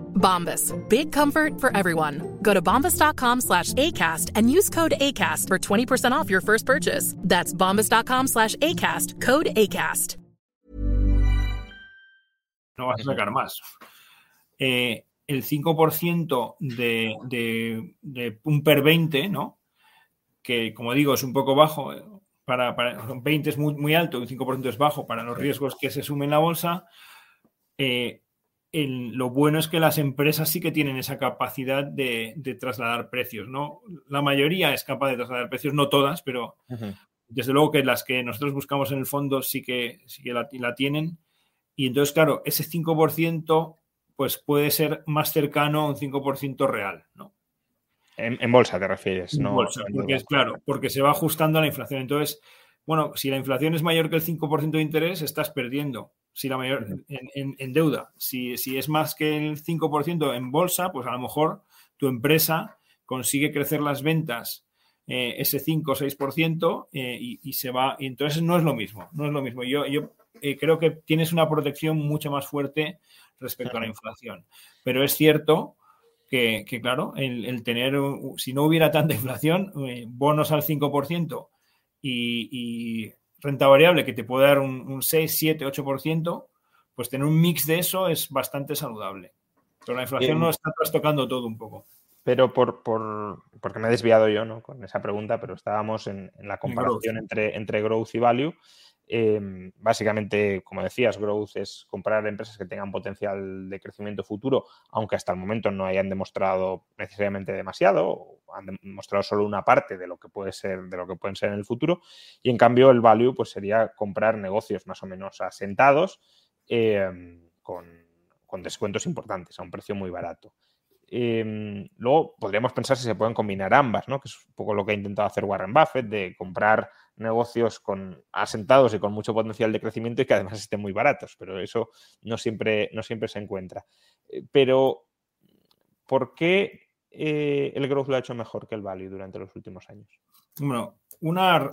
Bombas, big comfort for everyone. Go to bombas.com slash ACAST and use code ACAST for 20% off your first purchase. That's bombas.com slash ACAST, code ACAST. No vas a sacar más. Eh, el 5% de, de, de un per 20, ¿no? Que como digo es un poco bajo, para, para 20 es muy, muy alto, un 5% es bajo para los riesgos que se sumen en la bolsa. Eh, el, lo bueno es que las empresas sí que tienen esa capacidad de, de, trasladar precios, ¿no? La mayoría es capaz de trasladar precios, no todas, pero uh -huh. desde luego que las que nosotros buscamos en el fondo sí que, sí que la, la tienen. Y entonces, claro, ese 5% pues puede ser más cercano a un 5% real, ¿no? En, en, bolsa te refieres, en ¿no? Bolsa, porque es claro, porque se va ajustando a la inflación. Entonces, bueno, si la inflación es mayor que el 5% de interés, estás perdiendo. Si la mayor en, en, en, deuda, si, si es más que el 5% en bolsa, pues a lo mejor tu empresa consigue crecer las ventas eh, ese 5 o 6% eh, y, y, se va. Y entonces no es lo mismo, no es lo mismo. Yo, yo eh, creo que tienes una protección mucho más fuerte respecto a la inflación. Pero es cierto que, que claro, el, el, tener, si no hubiera tanta inflación, bonos al 5% y, y, renta variable que te puede dar un, un 6, 7, 8%, pues tener un mix de eso es bastante saludable. Pero la inflación Bien. no está trastocando todo un poco. Pero por, por, porque me he desviado yo ¿no? con esa pregunta, pero estábamos en, en la comparación entre, entre growth y value. Eh, básicamente, como decías, growth es comprar empresas que tengan potencial de crecimiento futuro, aunque hasta el momento no hayan demostrado necesariamente demasiado, han demostrado solo una parte de lo que puede ser, de lo que pueden ser en el futuro. Y en cambio, el value pues sería comprar negocios más o menos asentados eh, con, con descuentos importantes a un precio muy barato. Eh, luego podríamos pensar si se pueden combinar ambas, ¿no? que es un poco lo que ha intentado hacer Warren Buffett, de comprar negocios con asentados y con mucho potencial de crecimiento y que además estén muy baratos, pero eso no siempre, no siempre se encuentra. Eh, pero, ¿por qué eh, el growth lo ha hecho mejor que el value durante los últimos años? Bueno, una,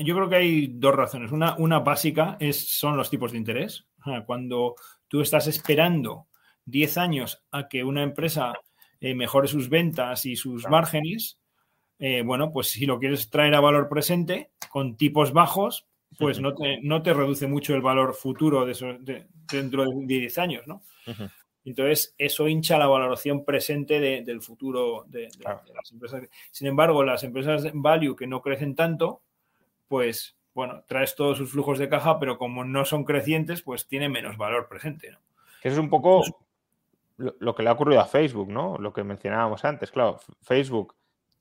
yo creo que hay dos razones. Una, una básica es, son los tipos de interés. Cuando tú estás esperando 10 años a que una empresa eh, mejore sus ventas y sus claro. márgenes, eh, bueno, pues si lo quieres traer a valor presente con tipos bajos, pues no, te, no te reduce mucho el valor futuro de, eso, de dentro de 10 años, ¿no? Uh -huh. Entonces, eso hincha la valoración presente de, del futuro de, claro. de, las empresas. Sin embargo, las empresas value que no crecen tanto, pues, bueno, traes todos sus flujos de caja, pero como no son crecientes, pues tiene menos valor presente, ¿no? Que es un poco lo, lo, que le ha ocurrido a Facebook, ¿no? Lo que mencionábamos antes, claro, Facebook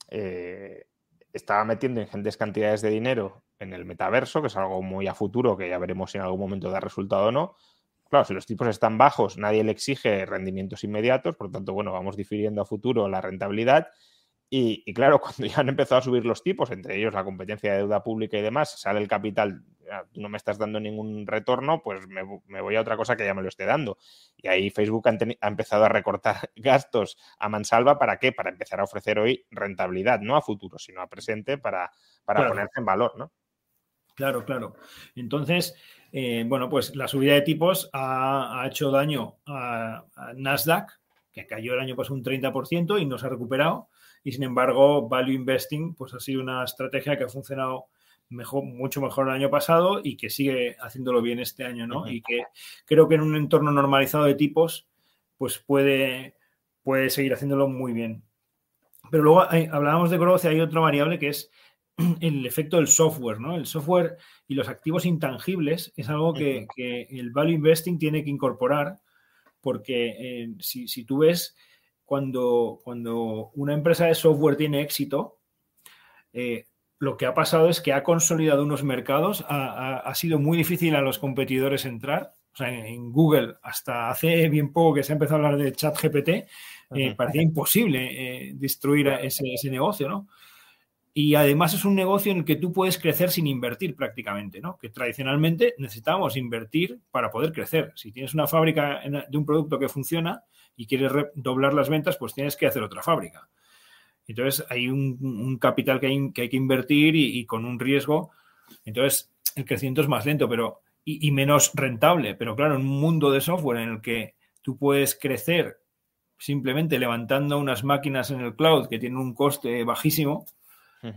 eh, estaba metiendo ingentes cantidades de dinero en el metaverso, que es algo muy a futuro, que ya veremos si en algún momento da resultado o no. Claro, si los tipos están bajos, nadie le exige rendimientos inmediatos, por lo tanto, bueno, vamos difiriendo a futuro la rentabilidad. Y, y, claro, <laughs> cuando ya han empezado a subir los tipos, entre ellos la competencia de deuda pública y demás, sale el capital, no me estás dando ningún retorno, pues me, me, voy a otra cosa que ya me lo esté dando. Y ahí Facebook ha, ha, empezado a recortar <laughs> gastos a mansalva, ¿para qué? Para empezar a ofrecer hoy rentabilidad, no a futuro, sino a presente, para, para claro. ponerse en valor, ¿no? Claro, claro. Entonces, eh, bueno, pues la subida de tipos ha, ha hecho daño a, a, Nasdaq, que cayó el año pasado un 30% y no se ha recuperado. Y sin embargo, Value Investing pues ha sido una estrategia que ha funcionado mejor, mucho mejor el año pasado y que sigue haciéndolo bien este año, ¿no? Uh -huh. Y que creo que en un entorno normalizado de tipos, pues puede, puede seguir haciéndolo muy bien. Pero luego hay, hablábamos de growth y hay otra variable que es <clears throat> el efecto del software, ¿no? El software y los activos intangibles es algo que el value investing tiene que incorporar porque eh, si, si, tú ves cuando, cuando una empresa de software tiene éxito, eh, lo que ha pasado es que ha consolidado unos mercados, ha, ha, ha, sido muy difícil a los competidores entrar. O sea, en Google, hasta hace bien poco que se ha empezado a hablar de chat GPT, eh, uh -huh. parecía imposible eh, destruir ese, ese, negocio, ¿no? Y además es un negocio en el que tú puedes crecer sin invertir prácticamente, ¿no? Que tradicionalmente necesitamos invertir para poder crecer. Si tienes una fábrica de un producto que funciona y quieres doblar las ventas, pues tienes que hacer otra fábrica. Entonces hay un, capital que hay, que invertir y, y, con un riesgo Entonces, el crecimiento es más lento pero, y, y menos rentable. Pero claro, en un mundo de software en el que tú puedes crecer simplemente levantando unas máquinas en el cloud que tienen un coste bajísimo,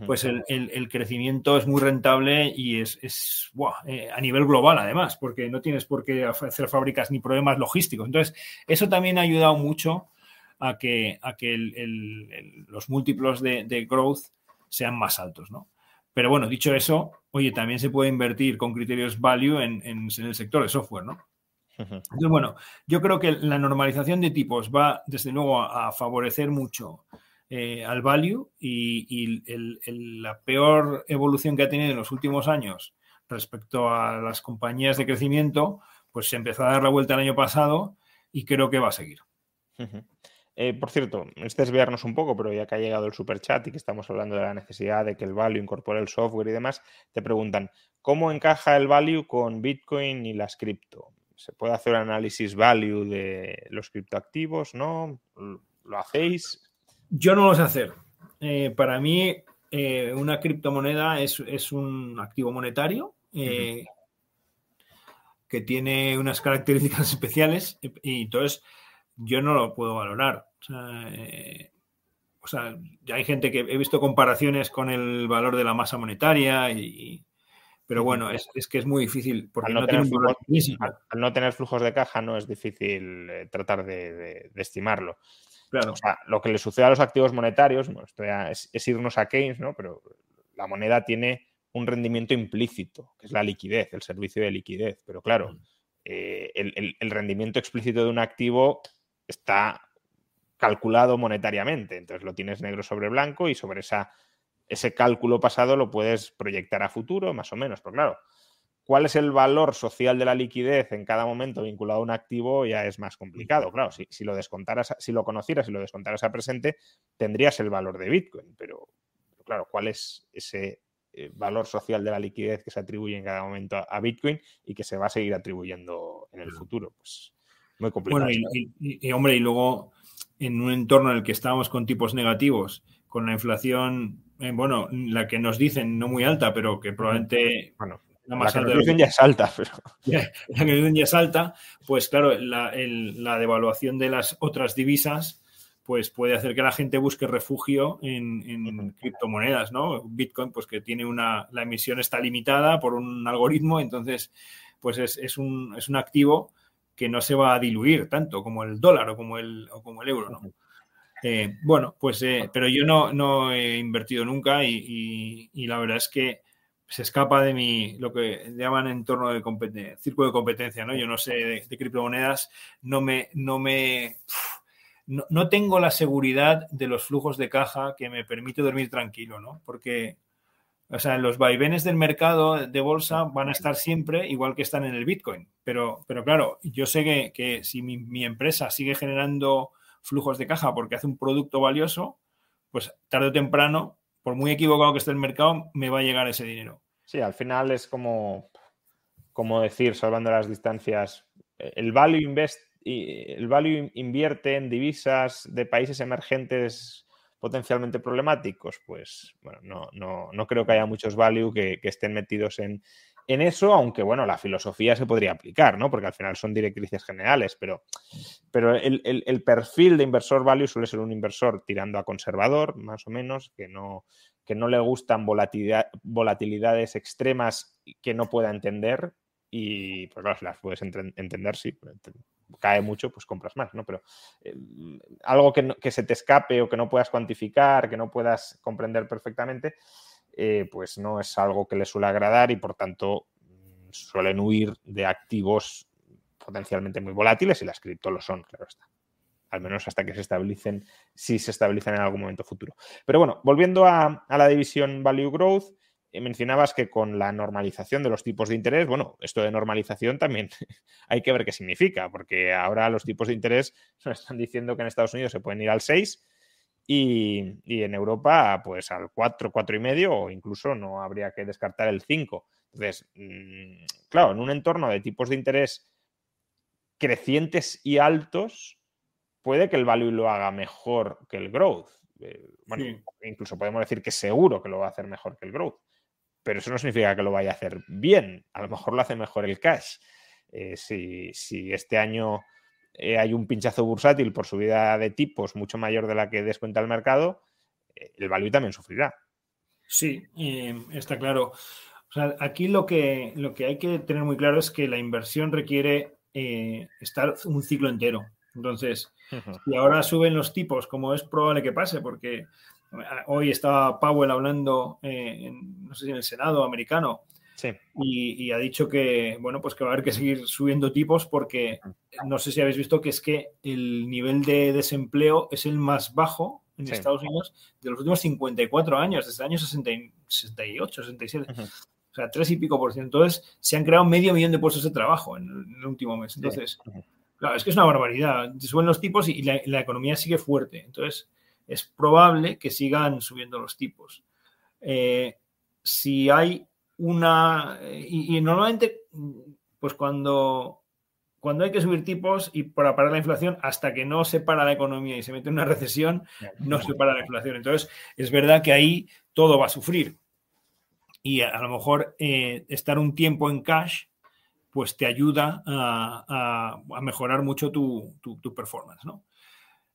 pues el, crecimiento es muy rentable y es, eh, a nivel global además, porque no tienes por qué hacer fábricas ni problemas logísticos. Entonces, eso también ha ayudado mucho a que, a que los múltiplos de, growth sean más altos, ¿no? Pero bueno, dicho eso, oye, también se puede invertir con criterios value en, en el sector de software, ¿no? Entonces, bueno, yo creo que la normalización de tipos va, desde luego, a, favorecer mucho eh, al value y, la peor evolución que ha tenido en los últimos años respecto a las compañías de crecimiento, pues se empezó a dar la vuelta el año pasado y creo que va a seguir. Eh, por cierto, es desviarnos un poco, pero ya que ha llegado el super chat y que estamos hablando de la necesidad de que el value incorpore el software y demás, te preguntan, ¿cómo encaja el value con Bitcoin y las cripto? ¿Se puede hacer un análisis value de los criptoactivos? ¿No? ¿Lo hacéis? Yo no lo sé hacer. Eh, para mí, eh, una criptomoneda es, un activo monetario eh, que tiene unas características <laughs> especiales y, entonces yo no lo puedo valorar. O sea, ya hay gente que he visto comparaciones con el valor de la masa monetaria y, pero bueno, es, que es muy difícil porque al no, tener flujos, al, no tener flujos de caja no es difícil tratar de, estimarlo. Claro. O sea, lo que le sucede a los activos monetarios es, irnos a Keynes, ¿no? Pero la moneda tiene un rendimiento implícito, que es la liquidez, el servicio de liquidez. Pero claro, mm. eh, el rendimiento explícito de un activo está calculado monetariamente. Entonces lo tienes negro sobre blanco y sobre esa ese cálculo pasado lo puedes proyectar a futuro, más o menos. Pero claro, ¿cuál es el valor social de la liquidez en cada momento vinculado a un activo? Ya es más complicado. Claro, si, lo descontaras, si lo conocieras y lo descontaras a presente, tendrías el valor de Bitcoin. Pero, claro, ¿cuál es ese eh, valor social de la liquidez que se atribuye en cada momento a, Bitcoin y que se va a seguir atribuyendo en el futuro? Pues muy complicado. Bueno, y hombre, y luego en un entorno en el que estábamos con tipos negativos, con la inflación eh, bueno, la que nos dicen no muy alta, pero que probablemente bueno, la dicen ya es alta, pero... <laughs> la dicen ya es alta, pues claro, la, devaluación de las otras divisas pues puede hacer que la gente busque refugio en, criptomonedas, ¿no? Bitcoin, pues que tiene una, la emisión está limitada por un algoritmo, entonces, pues es, un, es un activo que no se va a diluir tanto como el dólar o como el, o como el euro, ¿no? Eh, bueno, pues, eh, pero yo no, no, he invertido nunca y, la verdad es que se escapa de mi, lo que llaman entorno de competencia, círculo de competencia, ¿no? Yo no sé de, criptomonedas, no me, no me, no, tengo la seguridad de los flujos de caja que me permite dormir tranquilo, ¿no? Porque, o sea, los vaivenes del mercado de bolsa van a estar siempre igual que están en el Bitcoin. Pero, pero claro, yo sé que, que si mi empresa sigue generando flujos de caja porque hace un producto valioso, pues tarde o temprano, por muy equivocado que esté el mercado, me va a llegar ese dinero. Sí, al final es como, como decir, salvando las distancias, el value invest el value invierte en divisas de países emergentes potencialmente problemáticos, pues bueno, no, no, no creo que haya muchos value que estén metidos en, en eso, aunque bueno, la filosofía se podría aplicar, ¿no? Porque al final son directrices generales, pero, pero el, perfil de inversor value suele ser un inversor tirando a conservador, más o menos, que no, que no le gustan volatilidad, volatilidades extremas que no pueda entender. Y pues claro, si las puedes entender, sí, cae mucho, pues compras más, ¿no? Pero eh, algo que, que se te escape o que no puedas cuantificar, que no puedas comprender perfectamente, eh, pues no es algo que les suele agradar y por tanto mm, suelen huir de activos potencialmente muy volátiles y las cripto lo son, claro está. Al menos hasta que se estabilicen, si se estabilizan en algún momento futuro. Pero bueno, volviendo a, la división Value Growth, eh, mencionabas que con la normalización de los tipos de interés, bueno, esto de normalización también <laughs> hay que ver qué significa, porque ahora los tipos de interés <laughs> nos están diciendo que en Estados Unidos se pueden ir al 6 y, en Europa, pues al 4, 4 y medio, o incluso no habría que descartar el 5. Entonces, mm, claro, en un entorno de tipos de interés crecientes y altos, puede que el value lo haga mejor que el growth. Eh, bueno, incluso podemos decir que seguro que lo va a hacer mejor que el growth. pero eso no significa que lo vaya a hacer bien. A lo mejor lo hace mejor el cash. Eh, si, si, este año eh, hay un pinchazo bursátil por subida de tipos mucho mayor de la que descuenta el mercado, eh, el value también sufrirá. Sí, está claro. aquí lo que, lo que hay que tener muy claro es que la inversión requiere estar un ciclo entero. Entonces, si ahora suben los tipos, como es probable que pase, porque hoy estaba Powell hablando, no sé si en el Senado americano, y, ha dicho que, bueno, pues que va a haber que seguir subiendo tipos porque no sé si habéis visto que es que el nivel de desempleo es el más bajo en Estados Unidos de los últimos 54 años, desde el año 68, 67. O sea, tres y pico por ciento. Entonces, se han creado medio millón de puestos de trabajo en el, último mes. Entonces, claro, es que es una barbaridad. Suben los tipos y la, economía sigue fuerte. Entonces, es probable que sigan subiendo los tipos. Eh, si hay una... Y, normalmente, pues cuando, cuando hay que subir tipos y para parar la inflación, hasta que no se para la economía y se mete en una recesión, no se para la inflación. Entonces, es verdad que ahí todo va a sufrir. Y a, lo mejor eh, estar un tiempo en cash, pues te ayuda a, mejorar mucho tu, tu, performance, ¿no?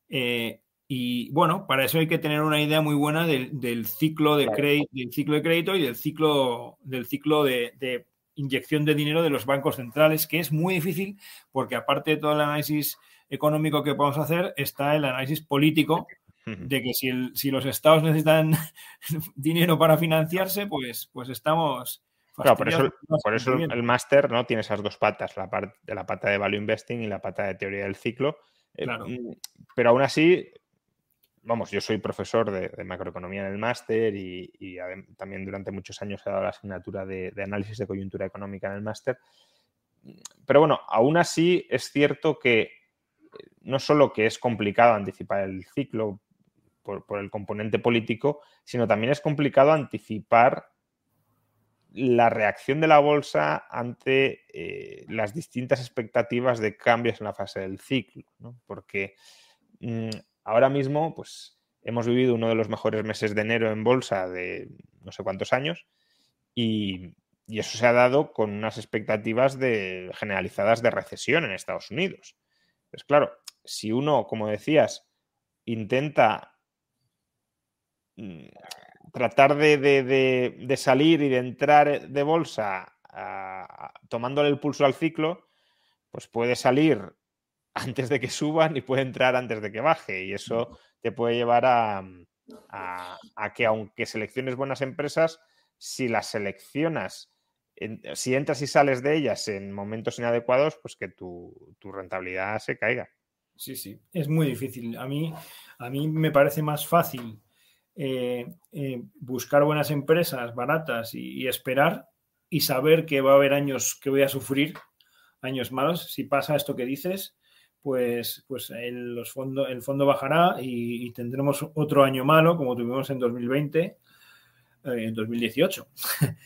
Eh, y bueno, para eso hay que tener una idea muy buena del, ciclo, de crédito, del ciclo de crédito y del ciclo, del ciclo de, inyección de dinero de los bancos centrales, que es muy difícil porque aparte de todo el análisis económico que podemos hacer, está el análisis político de que si, si los estados necesitan <laughs> dinero para financiarse, pues, pues estamos... Claro, por eso, por eso el máster ¿no? tiene esas dos patas, la, parte de la pata de value investing y la pata de teoría del ciclo. Eh, mm, pero aún así, vamos, yo soy profesor de, macroeconomía en el máster y, también durante muchos años he dado la asignatura de, análisis de coyuntura económica en el máster. Pero bueno, aún así es cierto que eh, no solo que es complicado anticipar el ciclo por, el componente político, sino también es complicado anticipar la reacción de la bolsa ante eh, las distintas expectativas de cambios en la fase del ciclo, ¿no? porque mm, ahora mismo, pues hemos vivido uno de los mejores meses de enero en bolsa de no sé cuántos años y, eso se ha dado con unas expectativas de, generalizadas de recesión en Estados Unidos. Pues claro, si uno, como decías, intenta mm, tratar de, salir y de entrar de bolsa tomándole el pulso al ciclo, pues puede salir antes de que suban y puede entrar antes de que baje. Y eso te puede llevar a, que aunque selecciones buenas empresas, si las seleccionas, si entras y sales de ellas en momentos inadecuados, pues que tu, rentabilidad se caiga. Sí, sí, es muy difícil. A mí, a mí me parece más fácil eh, eh, buscar buenas empresas baratas y, esperar y saber que va a haber años que voy a sufrir, años malos. Si pasa esto que dices, pues, pues el, los fondo, el fondo bajará y, tendremos otro año malo, como tuvimos en 2020, eh, en 2018. <laughs>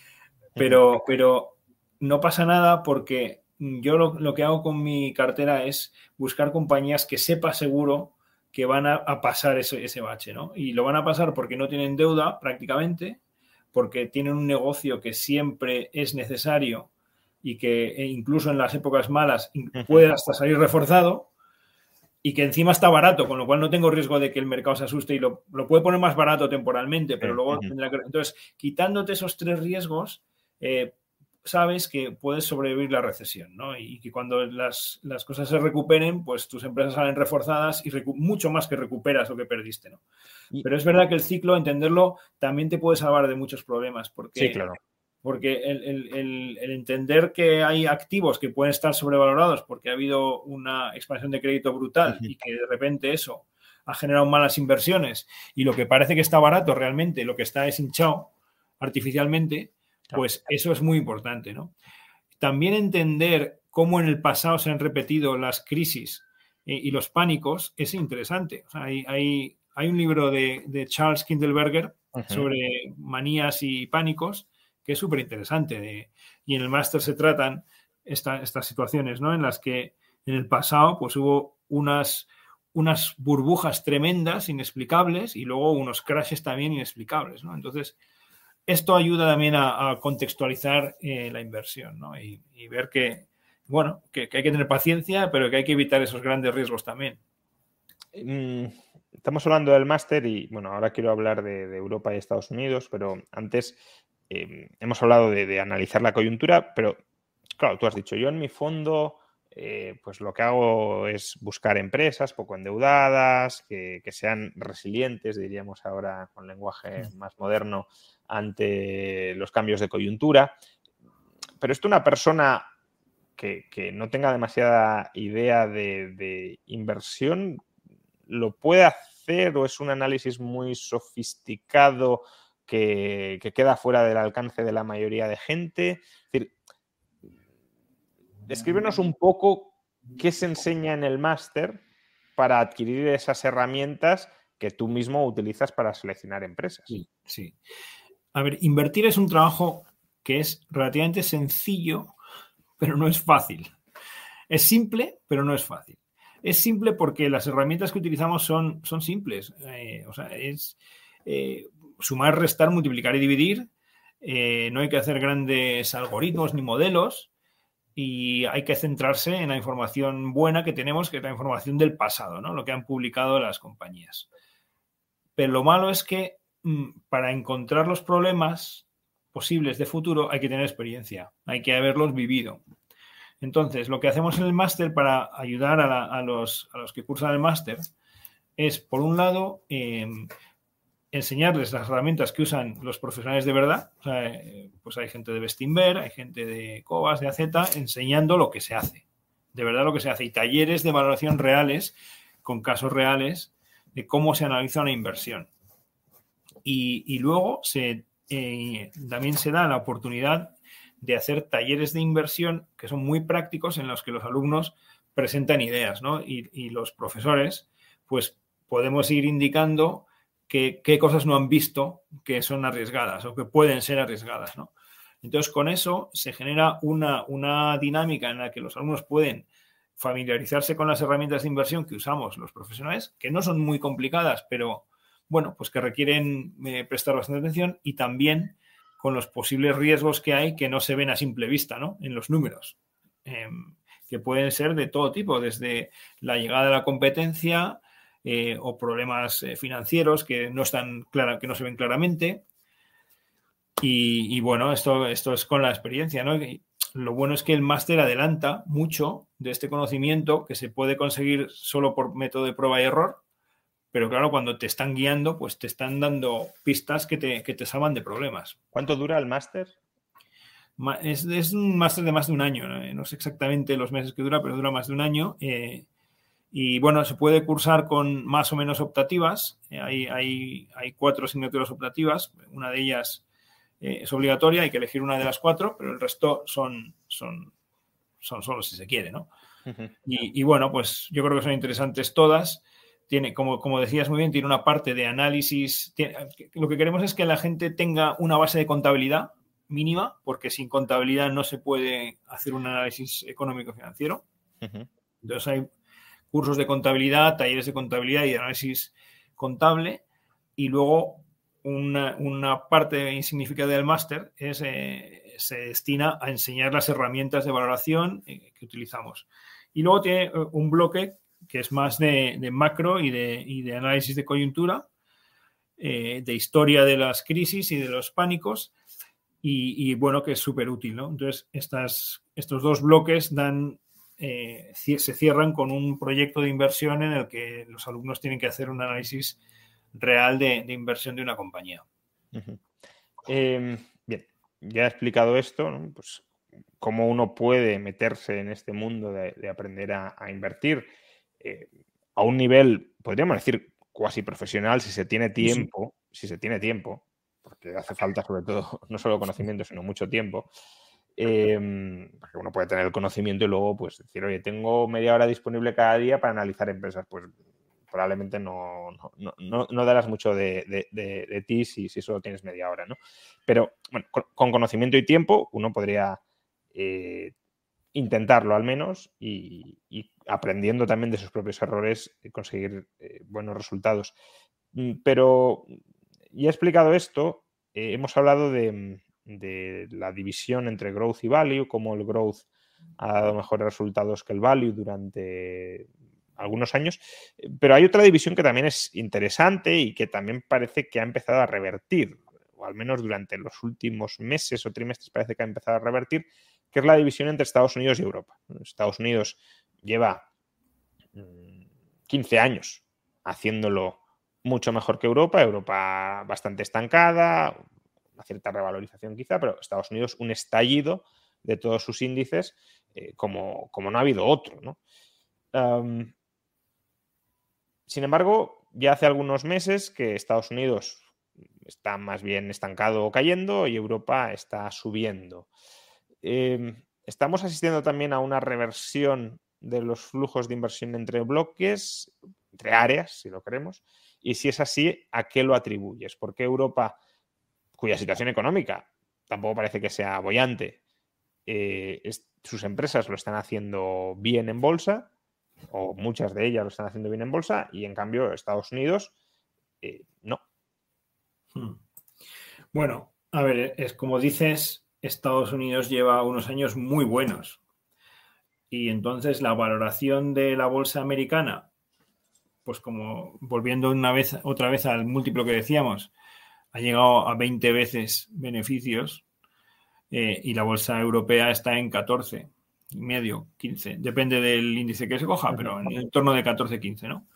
pero, pero no pasa nada porque yo lo, que hago con mi cartera es buscar compañías que sepa seguro que van a, pasar ese, ese, bache, ¿no? Y lo van a pasar porque no tienen deuda prácticamente, porque tienen un negocio que siempre es necesario y que e incluso en las épocas malas puede hasta salir reforzado y que encima está barato, con lo cual no tengo riesgo de que el mercado se asuste y lo, puede poner más barato temporalmente, pero luego tendrá que... Entonces, quitándote esos tres riesgos, eh, sabes que puedes sobrevivir la recesión, ¿no? Y que cuando las, cosas se recuperen, pues tus empresas salen reforzadas y mucho más que recuperas lo que perdiste, ¿no? Pero es verdad que el ciclo, entenderlo, también te puede salvar de muchos problemas, porque sí, claro porque el, entender que hay activos que pueden estar sobrevalorados porque ha habido una expansión de crédito brutal y que de repente eso ha generado malas inversiones y lo que parece que está barato realmente, lo que está es hinchado artificialmente, pues eso es muy importante, ¿no? También entender cómo en el pasado se han repetido las crisis eh, y los pánicos es interesante. hay, hay, un libro de, Charles Kindleberger sobre manías y pánicos que es súper interesante. Y en el máster se tratan estas situaciones, ¿no? En las que en el pasado pues hubo unas, unas burbujas tremendas, inexplicables, y luego unos crashes también inexplicables, ¿no? Entonces, esto ayuda también a, contextualizar eh, la inversión ¿no? y, ver que, bueno, que, hay que tener paciencia, pero que hay que evitar esos grandes riesgos también. Mm, estamos hablando del máster y, bueno, ahora quiero hablar de, Europa y Estados Unidos, pero antes em, hemos hablado de, analizar la coyuntura, pero, claro, tú has dicho, yo en mi fondo... Eh, pues lo que hago es buscar empresas poco endeudadas, que, que, sean resilientes, diríamos ahora con lenguaje más moderno, ante los cambios de coyuntura. Pero esto una persona que, no tenga demasiada idea de, inversión, ¿lo puede hacer o es un análisis muy sofisticado que, queda fuera del alcance de la mayoría de gente? Es decir, descríbenos un poco qué se enseña en el máster para adquirir esas herramientas que tú mismo utilizas para seleccionar empresas. Sí, sí. A ver, invertir es un trabajo que es relativamente sencillo, pero no es fácil. Es simple, pero no es fácil. Es simple porque las herramientas que utilizamos son, son simples. Eh, o sea, es eh, sumar, restar, multiplicar y dividir. Eh, no hay que hacer grandes algoritmos ni modelos y hay que centrarse en la información buena que tenemos, que es la información del pasado, ¿no? lo que han publicado las compañías. Pero lo malo es que Mm, para encontrar los problemas posibles de futuro hay que tener experiencia, hay que haberlos vivido. Entonces, lo que hacemos en el máster para ayudar a, los, que cursan el máster es, por un lado, em, enseñarles las herramientas que usan los profesionales de verdad. Eh, pues hay gente de Bestinver, hay gente de Cobas, de AZ, enseñando lo que se hace. De verdad lo que se hace. Y talleres de valoración reales, con casos reales, de cómo se analiza una inversión. Y, luego eh, también se da la oportunidad de hacer talleres de inversión que son muy prácticos en los que los alumnos presentan ideas, ¿no? Y, los profesores, pues podemos ir indicando qué cosas no han visto que son arriesgadas o que pueden ser arriesgadas, ¿no? Entonces, con eso se genera una, una dinámica en la que los alumnos pueden familiarizarse con las herramientas de inversión que usamos los profesionales, que no son muy complicadas, pero bueno, pues que requieren eh, prestar bastante atención y también con los posibles riesgos que hay que no se ven a simple vista, ¿no? En los números, em, que pueden ser de todo tipo, desde la llegada de la competencia eh, o problemas eh, financieros que no están clara, que no se ven claramente. Y, bueno, esto, esto es con la experiencia, ¿no? lo bueno es que el máster adelanta mucho de este conocimiento que se puede conseguir solo por método de prueba y error pero claro, cuando te están guiando, pues te están dando pistas que te, que te salvan de problemas. ¿Cuánto dura el máster? Es, es, un máster de más de un año, ¿no? sé exactamente los meses que dura, pero dura más de un año. Eh, y bueno, se puede cursar con más o menos optativas. Eh, hay, hay, hay, cuatro asignaturas optativas. Una de ellas eh, es obligatoria, hay que elegir una de las cuatro, pero el resto son, son, son solo si se quiere, ¿no? y, y, bueno, pues yo creo que son interesantes todas tiene, como, como decías muy bien, tiene una parte de análisis. lo que queremos es que la gente tenga una base de contabilidad mínima, porque sin contabilidad no se puede hacer un análisis económico financiero. Entonces hay cursos de contabilidad, talleres de contabilidad y análisis contable. Y luego una, parte insignificante del máster es, eh, se destina a enseñar las herramientas de valoración eh, que utilizamos. Y luego tiene eh, un bloque que es más de, macro y de, análisis de coyuntura, de historia de las crisis y de los pánicos, y, bueno, que es súper útil. Entonces, estos dos bloques dan, eh, se cierran con un proyecto de inversión en el que los alumnos tienen que hacer un análisis real de, inversión de una compañía. Em, bien, ya he explicado esto, pues cómo uno puede meterse en este mundo de, aprender a, invertir. Eh, a un nivel, podríamos decir, cuasi profesional, si se tiene tiempo, si se tiene tiempo, porque hace falta sobre todo no solo conocimiento, sino mucho tiempo, em, uno puede tener el conocimiento y luego pues decir, oye, tengo media hora disponible cada día para analizar empresas, pues probablemente no, no, darás mucho de, ti si, si, solo tienes media hora, ¿no? Pero bueno, con, conocimiento y tiempo uno podría eh, intentarlo al menos y, aprendiendo también de sus propios errores y conseguir eh, buenos resultados. Mm, pero ya he explicado esto, eh, hemos hablado de, la división entre growth y value, como el growth ha dado mejores resultados que el value durante algunos años, pero hay otra división que también es interesante y que también parece que ha empezado a revertir, o al menos durante los últimos meses o trimestres parece que ha empezado a revertir, que es la división entre Estados Unidos y Europa. Estados Unidos lleva 15 mm, años haciéndolo mucho mejor que Europa, Europa bastante estancada, una cierta revalorización quizá, pero Estados Unidos un estallido de todos sus índices eh, como, como, no ha habido otro. ¿no? sin embargo, ya hace algunos meses que Estados Unidos está más bien estancado o cayendo y Europa está subiendo. Em, estamos asistiendo también a una reversión de los flujos de inversión entre bloques, entre áreas, si lo queremos, y si es así, ¿a qué lo atribuyes? ¿Por qué Europa, cuya situación económica tampoco parece que sea bollante, eh, sus empresas lo están haciendo bien en bolsa, o muchas de ellas lo están haciendo bien en bolsa, y en cambio Estados Unidos eh, no? Hmm. Bueno, a ver, es como dices, Estados Unidos lleva unos años muy buenos. Y entonces la valoración de la bolsa americana, pues como volviendo una vez, otra vez al múltiplo que decíamos, ha llegado a 20 veces beneficios eh, y la bolsa europea está en 14 y medio, 15, depende del índice que se coja, pero en el torno de 14, 15, ¿no?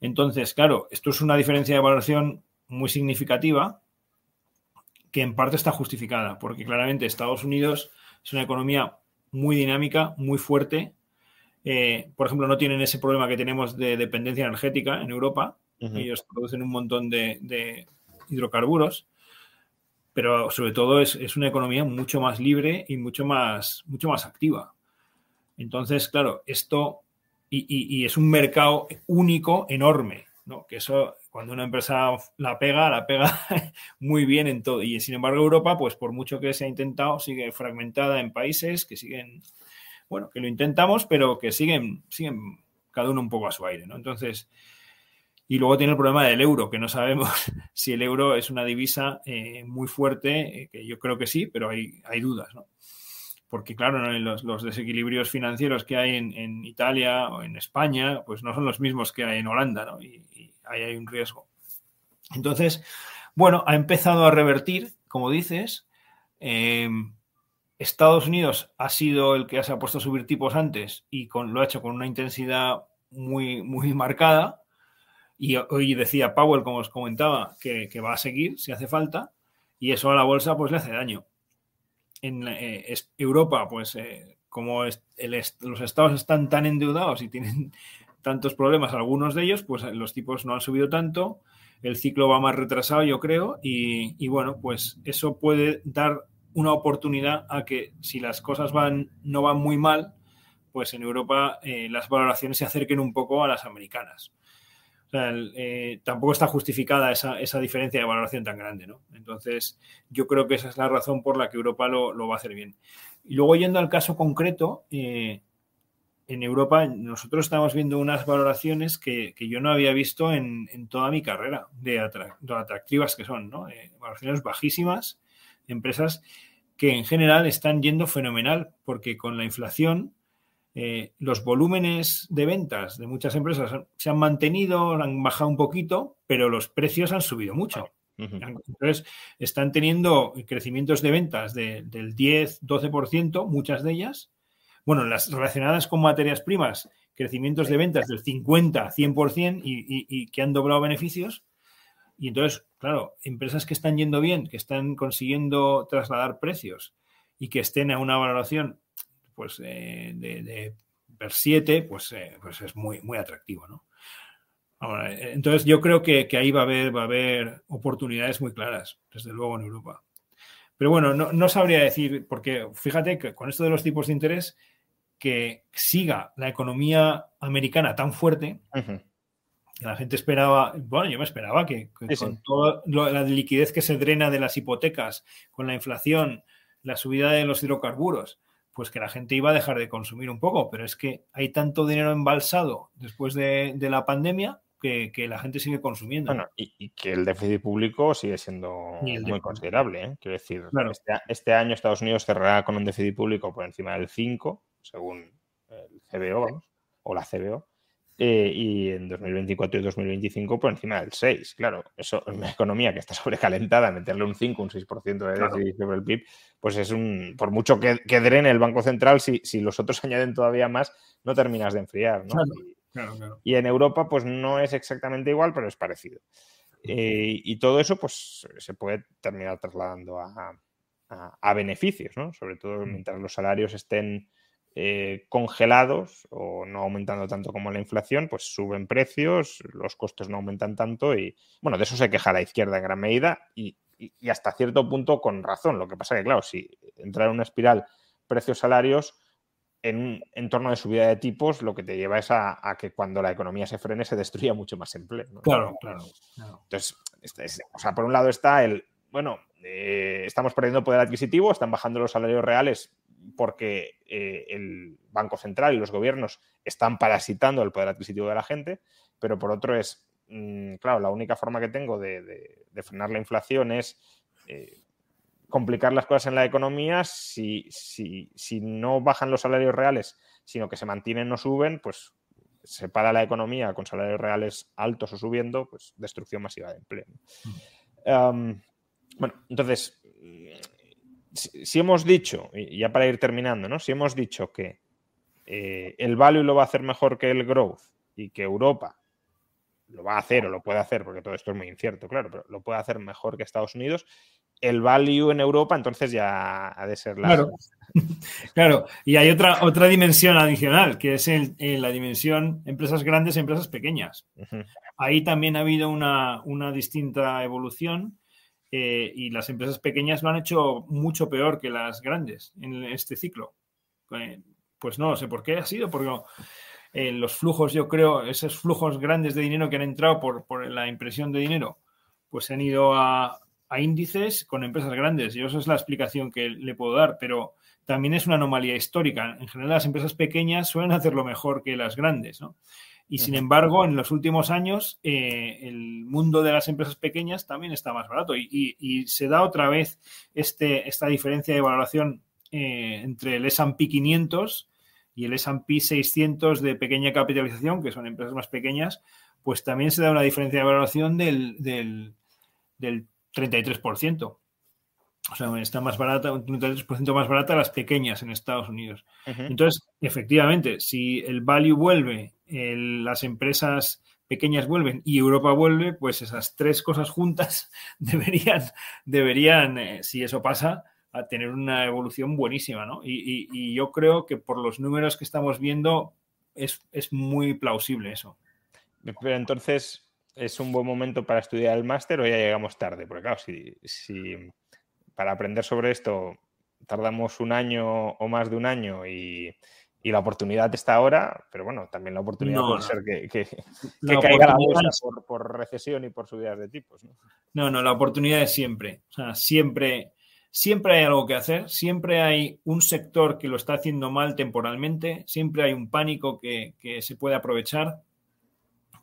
Entonces, claro, esto es una diferencia de valoración muy significativa que en parte está justificada, porque claramente Estados Unidos es una economía muy dinámica, muy fuerte. Eh, por ejemplo, no tienen ese problema que tenemos de dependencia energética en Europa. Ellos producen un montón de, hidrocarburos, pero sobre todo es, una economía mucho más libre y mucho más, mucho más activa. Entonces, claro, esto y es un mercado único, enorme. ¿no? Que eso, cuando una empresa la pega, la pega <laughs> muy bien en todo. Y sin embargo, Europa, pues por mucho que se ha intentado, sigue fragmentada en países que siguen, bueno, que lo intentamos, pero que siguen, siguen cada uno un poco a su aire, ¿no? Entonces, y luego tiene el problema del euro, que no sabemos <laughs> si el euro es una divisa eh, muy fuerte, eh, que yo creo que sí, pero hay, hay dudas, ¿no? porque claro, los, desequilibrios financieros que hay en, Italia o en España, pues no son los mismos que hay en Holanda. Y, ahí hay un riesgo. Entonces, bueno, ha empezado a revertir, como dices. Em, Estados Unidos ha sido el que se ha puesto a subir tipos antes y con, lo ha hecho con una intensidad muy, muy marcada. Y hoy decía Powell, como os comentaba, que, va a seguir si hace falta. Y eso a la bolsa pues le hace daño en eh, Europa, pues eh, como los estados están tan endeudados y tienen <laughs> tantos problemas, algunos de ellos, pues los tipos no han subido tanto, el ciclo va más retrasado, yo creo, y, bueno, pues eso puede dar una oportunidad a que si las cosas van, no van muy mal, pues en Europa eh, las valoraciones se acerquen un poco a las americanas. Eh, tampoco está justificada esa, diferencia de valoración tan grande, ¿no? Entonces, yo creo que esa es la razón por la que Europa lo, va a hacer bien. Y luego, yendo al caso concreto, eh, en Europa nosotros estamos viendo unas valoraciones que, yo no había visto en, toda mi carrera, de, atractivas que son, ¿no? Eh, valoraciones bajísimas, empresas que en general están yendo fenomenal, porque con la inflación eh, los volúmenes de ventas de muchas empresas se han mantenido, han bajado un poquito, pero los precios han subido mucho. Entonces, están teniendo crecimientos de ventas del 10, 12%, muchas de ellas. Bueno, las relacionadas con materias primas, crecimientos de ventas del 50, 100% y, y que han doblado beneficios. Y entonces, claro, empresas que están yendo bien, que están consiguiendo trasladar precios y que estén a una valoración pues eh, de, de, per 7, pues, eh, pues es muy, muy atractivo, ¿no? Eh, entonces yo creo que, ahí va a haber, va a haber oportunidades muy claras, desde luego en Europa. Pero bueno, no, sabría decir, porque fíjate que con esto de los tipos de interés, que siga la economía americana tan fuerte, la gente esperaba, bueno, yo me esperaba que, con toda la liquidez que se drena de las hipotecas, con la inflación, la subida de los hidrocarburos, pues que la gente iba a dejar de consumir un poco, pero es que hay tanto dinero embalsado después de, la pandemia que, la gente sigue consumiendo. y, que el déficit público sigue siendo muy considerable. ¿eh? Quiero decir, este, este, año Estados Unidos cerrará con un déficit público por encima del 5, según el CBO, o la CBO, eh, y en 2024 y 2025 por encima del 6. Claro, eso en una economía que está <laughs> sobrecalentada, meterle un 5, un 6% de déficit sobre el PIB, pues es un, por mucho que, que drene el Banco Central, si, si, los otros <laughs> añaden todavía más, no terminas de enfriar. ¿no? y, en Europa, pues no es exactamente igual, pero es parecido. Eh, y todo eso, pues se puede terminar trasladando a, a beneficios, ¿no? Sobre todo mientras los salarios estén eh, congelados o no aumentando tanto como la inflación, pues suben precios, los costos no aumentan tanto y, bueno, de eso se queja la izquierda en gran medida y, hasta cierto punto con razón. Lo que pasa que, claro, si entrar en una espiral precios-salarios en un entorno de subida de tipos, lo que te lleva es a, que cuando la economía se frene se destruya <laughs> mucho más empleo. Claro, claro, Entonces, este o sea, por un lado está el, bueno, eh, estamos perdiendo poder adquisitivo, están bajando los salarios reales porque eh, el Banco Central y los gobiernos están parasitando el poder adquisitivo de la gente, pero por otro es, mm, claro, la única forma que tengo de, frenar la inflación es eh, complicar las cosas en la economía. Si, si, no bajan los salarios reales, sino que se mantienen o suben, pues se para la economía con salarios reales altos o subiendo, pues destrucción masiva de empleo. Mm. bueno, entonces, si, hemos dicho, y ya para ir terminando, ¿no? Si hemos dicho que eh, el value lo va a hacer mejor que el growth y que Europa lo va a hacer o lo puede hacer, porque todo esto es muy incierto, claro, pero lo puede hacer mejor que Estados Unidos, el value en Europa entonces ya ha de ser la... Claro, <laughs> claro. y hay otra, otra dimensión adicional, que es el, la dimensión empresas grandes, empresas pequeñas. Ahí también ha habido una, una distinta evolución eh, y las empresas pequeñas lo han hecho mucho peor que las grandes en este ciclo. Eh, pues no sé por qué ha sido, porque eh, los flujos, yo creo, esos flujos grandes de dinero que han entrado por, la impresión de dinero, pues se han ido a, índices con empresas grandes. Y eso es la explicación que le puedo dar, pero también es una anomalía histórica. En general, las empresas pequeñas suelen hacerlo mejor que las grandes, ¿no? Y sin embargo, en los últimos años, eh, el mundo de las empresas pequeñas también está más barato y, se da otra vez este, esta diferencia de valoración eh, entre el S&P 500 y el S&P 600 de pequeña capitalización, que son empresas más pequeñas, pues también se da una diferencia de valoración del, del, del 33%. O sea, está más barata, un 33% más barata las pequeñas en Estados Unidos. Entonces, efectivamente, si el value vuelve, las empresas pequeñas vuelven y Europa vuelve, pues esas tres cosas juntas <laughs> deberían, deberían eh, si eso pasa, a tener una evolución buenísima, ¿no? Y, yo creo que por los números que estamos viendo es, muy plausible eso. Pero entonces, ¿es un buen momento para estudiar el máster o ya llegamos tarde? Porque claro, si, si para aprender sobre esto tardamos un año o más de un año y, la oportunidad está ahora, pero bueno, también la oportunidad puede ser que, caiga la bolsa por, recesión y por subidas de tipos. ¿no? ¿no? la oportunidad es siempre. O sea, siempre, siempre hay algo que hacer, siempre hay un sector que lo está haciendo mal temporalmente, siempre hay un pánico que, se puede aprovechar.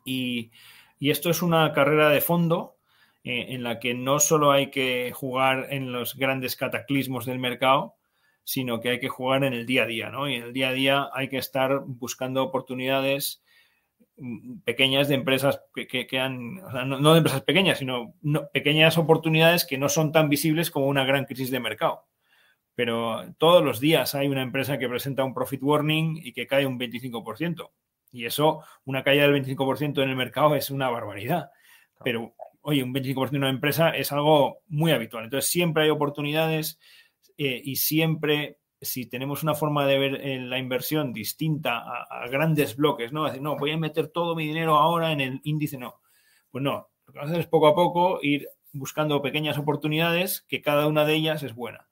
Y, y esto es una carrera de fondo eh, en la que no solo hay que jugar en los grandes cataclismos del mercado, sino que hay que jugar en el día a día, ¿no? Y en el día a día hay que estar buscando oportunidades mm, pequeñas de empresas que, han, no, de empresas pequeñas, sino pequeñas oportunidades que no son tan visibles como una gran crisis de mercado. Pero todos los días hay una empresa que presenta un profit warning y que cae un 25%. Y eso, una caída del 25% en el mercado es una barbaridad. Pero oye, un 25% de una empresa es algo muy habitual. Entonces, siempre hay oportunidades eh, y siempre, si tenemos una forma de ver eh, la inversión distinta a, grandes bloques, ¿no? Decir, no, voy a meter todo mi dinero ahora en el índice, no. Pues no, lo que vamos a hacer es poco a poco ir buscando pequeñas oportunidades que cada una de ellas es buena.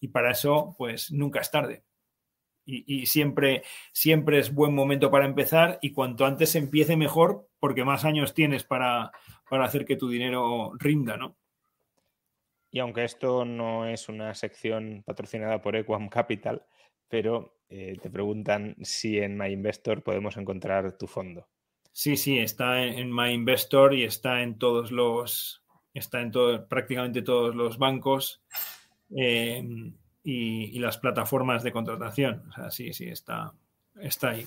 Y para eso, pues nunca es tarde. Y, y, siempre, siempre es buen momento para empezar y cuanto antes empiece mejor porque más años tienes para, para hacer que tu dinero rinda, ¿no? Y aunque esto no es una sección patrocinada por Equam Capital, pero eh, te preguntan si en My Investor podemos encontrar tu fondo. Sí, sí, está en, My Investor y está en todos los, está en todo, prácticamente todos los bancos eh, y, las plataformas de contratación. O sea, sí, sí, está, está ahí.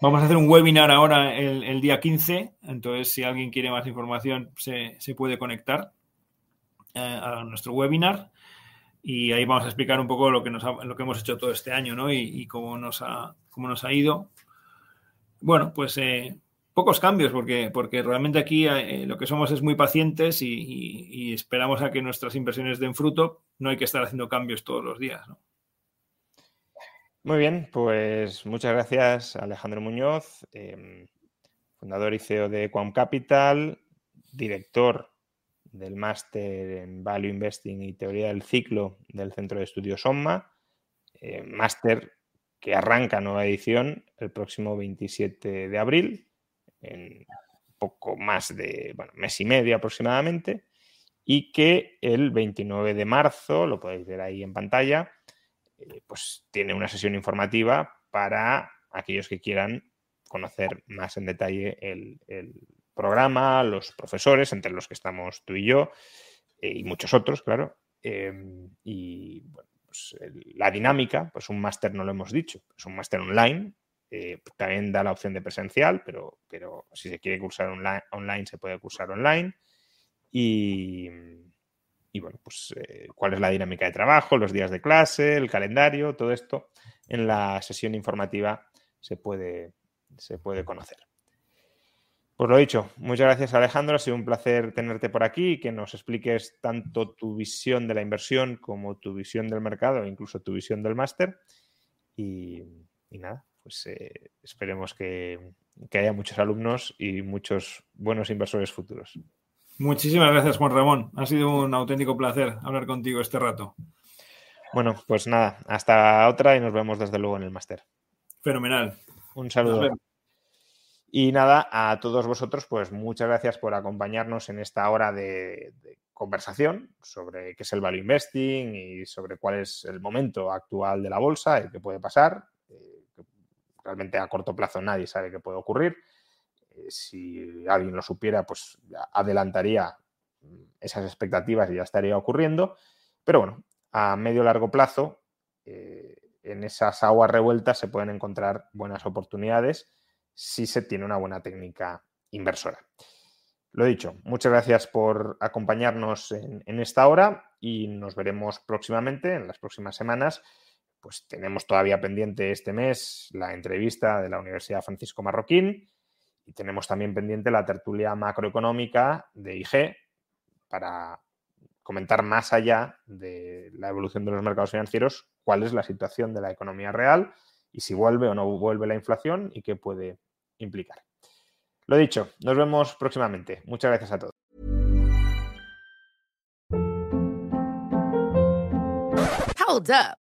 Vamos a hacer un webinar ahora el, día 15, entonces si alguien quiere más información se, puede conectar eh, a nuestro webinar y ahí vamos a explicar un poco lo que, nos lo que hemos hecho todo este año ¿no? y, cómo, nos ha, cómo nos ha ido. Bueno, pues eh, pocos cambios, porque, porque realmente aquí eh, lo que somos es muy pacientes y, esperamos a que nuestras inversiones den fruto. No hay que estar haciendo cambios todos los días. Muy bien, pues muchas gracias Alejandro Muñoz, em, fundador y CEO de Quam Capital, director del máster en Value Investing y Teoría del Ciclo del Centro de Estudios OMMA, eh, máster que arranca nueva edición el próximo 27 de abril en poco más de bueno, mes y medio aproximadamente, y que el 29 de marzo, lo podéis ver ahí en pantalla, eh, pues tiene una sesión informativa para aquellos que quieran conocer más en detalle el, programa, los profesores, entre los que estamos tú y yo, eh, y muchos otros, claro. Em, y bueno, pues, la dinámica, pues un máster no lo hemos dicho, es un máster online, eh, también da la opción de presencial, pero, pero si se quiere cursar online, se puede cursar online. Y, bueno, pues eh, cuál es la dinámica de trabajo, los días de clase, el calendario, todo esto en la sesión informativa se puede, se puede conocer. Pues lo dicho, muchas gracias Alejandro, ha sido un placer tenerte por aquí y que nos expliques tanto tu visión de la inversión como tu visión del mercado, incluso tu visión del máster. y nada, pues eh, esperemos que, haya muchos alumnos y muchos buenos inversores futuros. Muchísimas gracias, Juan Ramón. Ha sido un auténtico placer hablar contigo este rato. Bueno, pues nada, hasta otra y nos vemos desde luego en el máster. Fenomenal. Un saludo. Y nada, a todos vosotros, pues muchas gracias por acompañarnos en esta hora de, de, conversación sobre qué es el value investing y sobre cuál es el momento actual de la bolsa, el que puede pasar, realmente a corto plazo nadie sabe qué puede ocurrir. Eh, si alguien lo supiera, pues adelantaría mm, esas expectativas y ya estaría ocurriendo. Pero bueno, a medio largo plazo, eh, en esas aguas revueltas se pueden encontrar buenas oportunidades si se tiene una buena técnica inversora. Lo dicho, muchas gracias por acompañarnos en esta hora y nos veremos próximamente, en las próximas semanas, pues tenemos todavía pendiente este mes la entrevista de la Universidad Francisco Marroquín y tenemos también pendiente la tertulia macroeconómica de IG para comentar más allá de la evolución de los mercados financieros cuál es la situación de la economía real y si vuelve o no vuelve la inflación y qué puede implicar. Lo dicho, nos vemos próximamente. Muchas gracias a todos.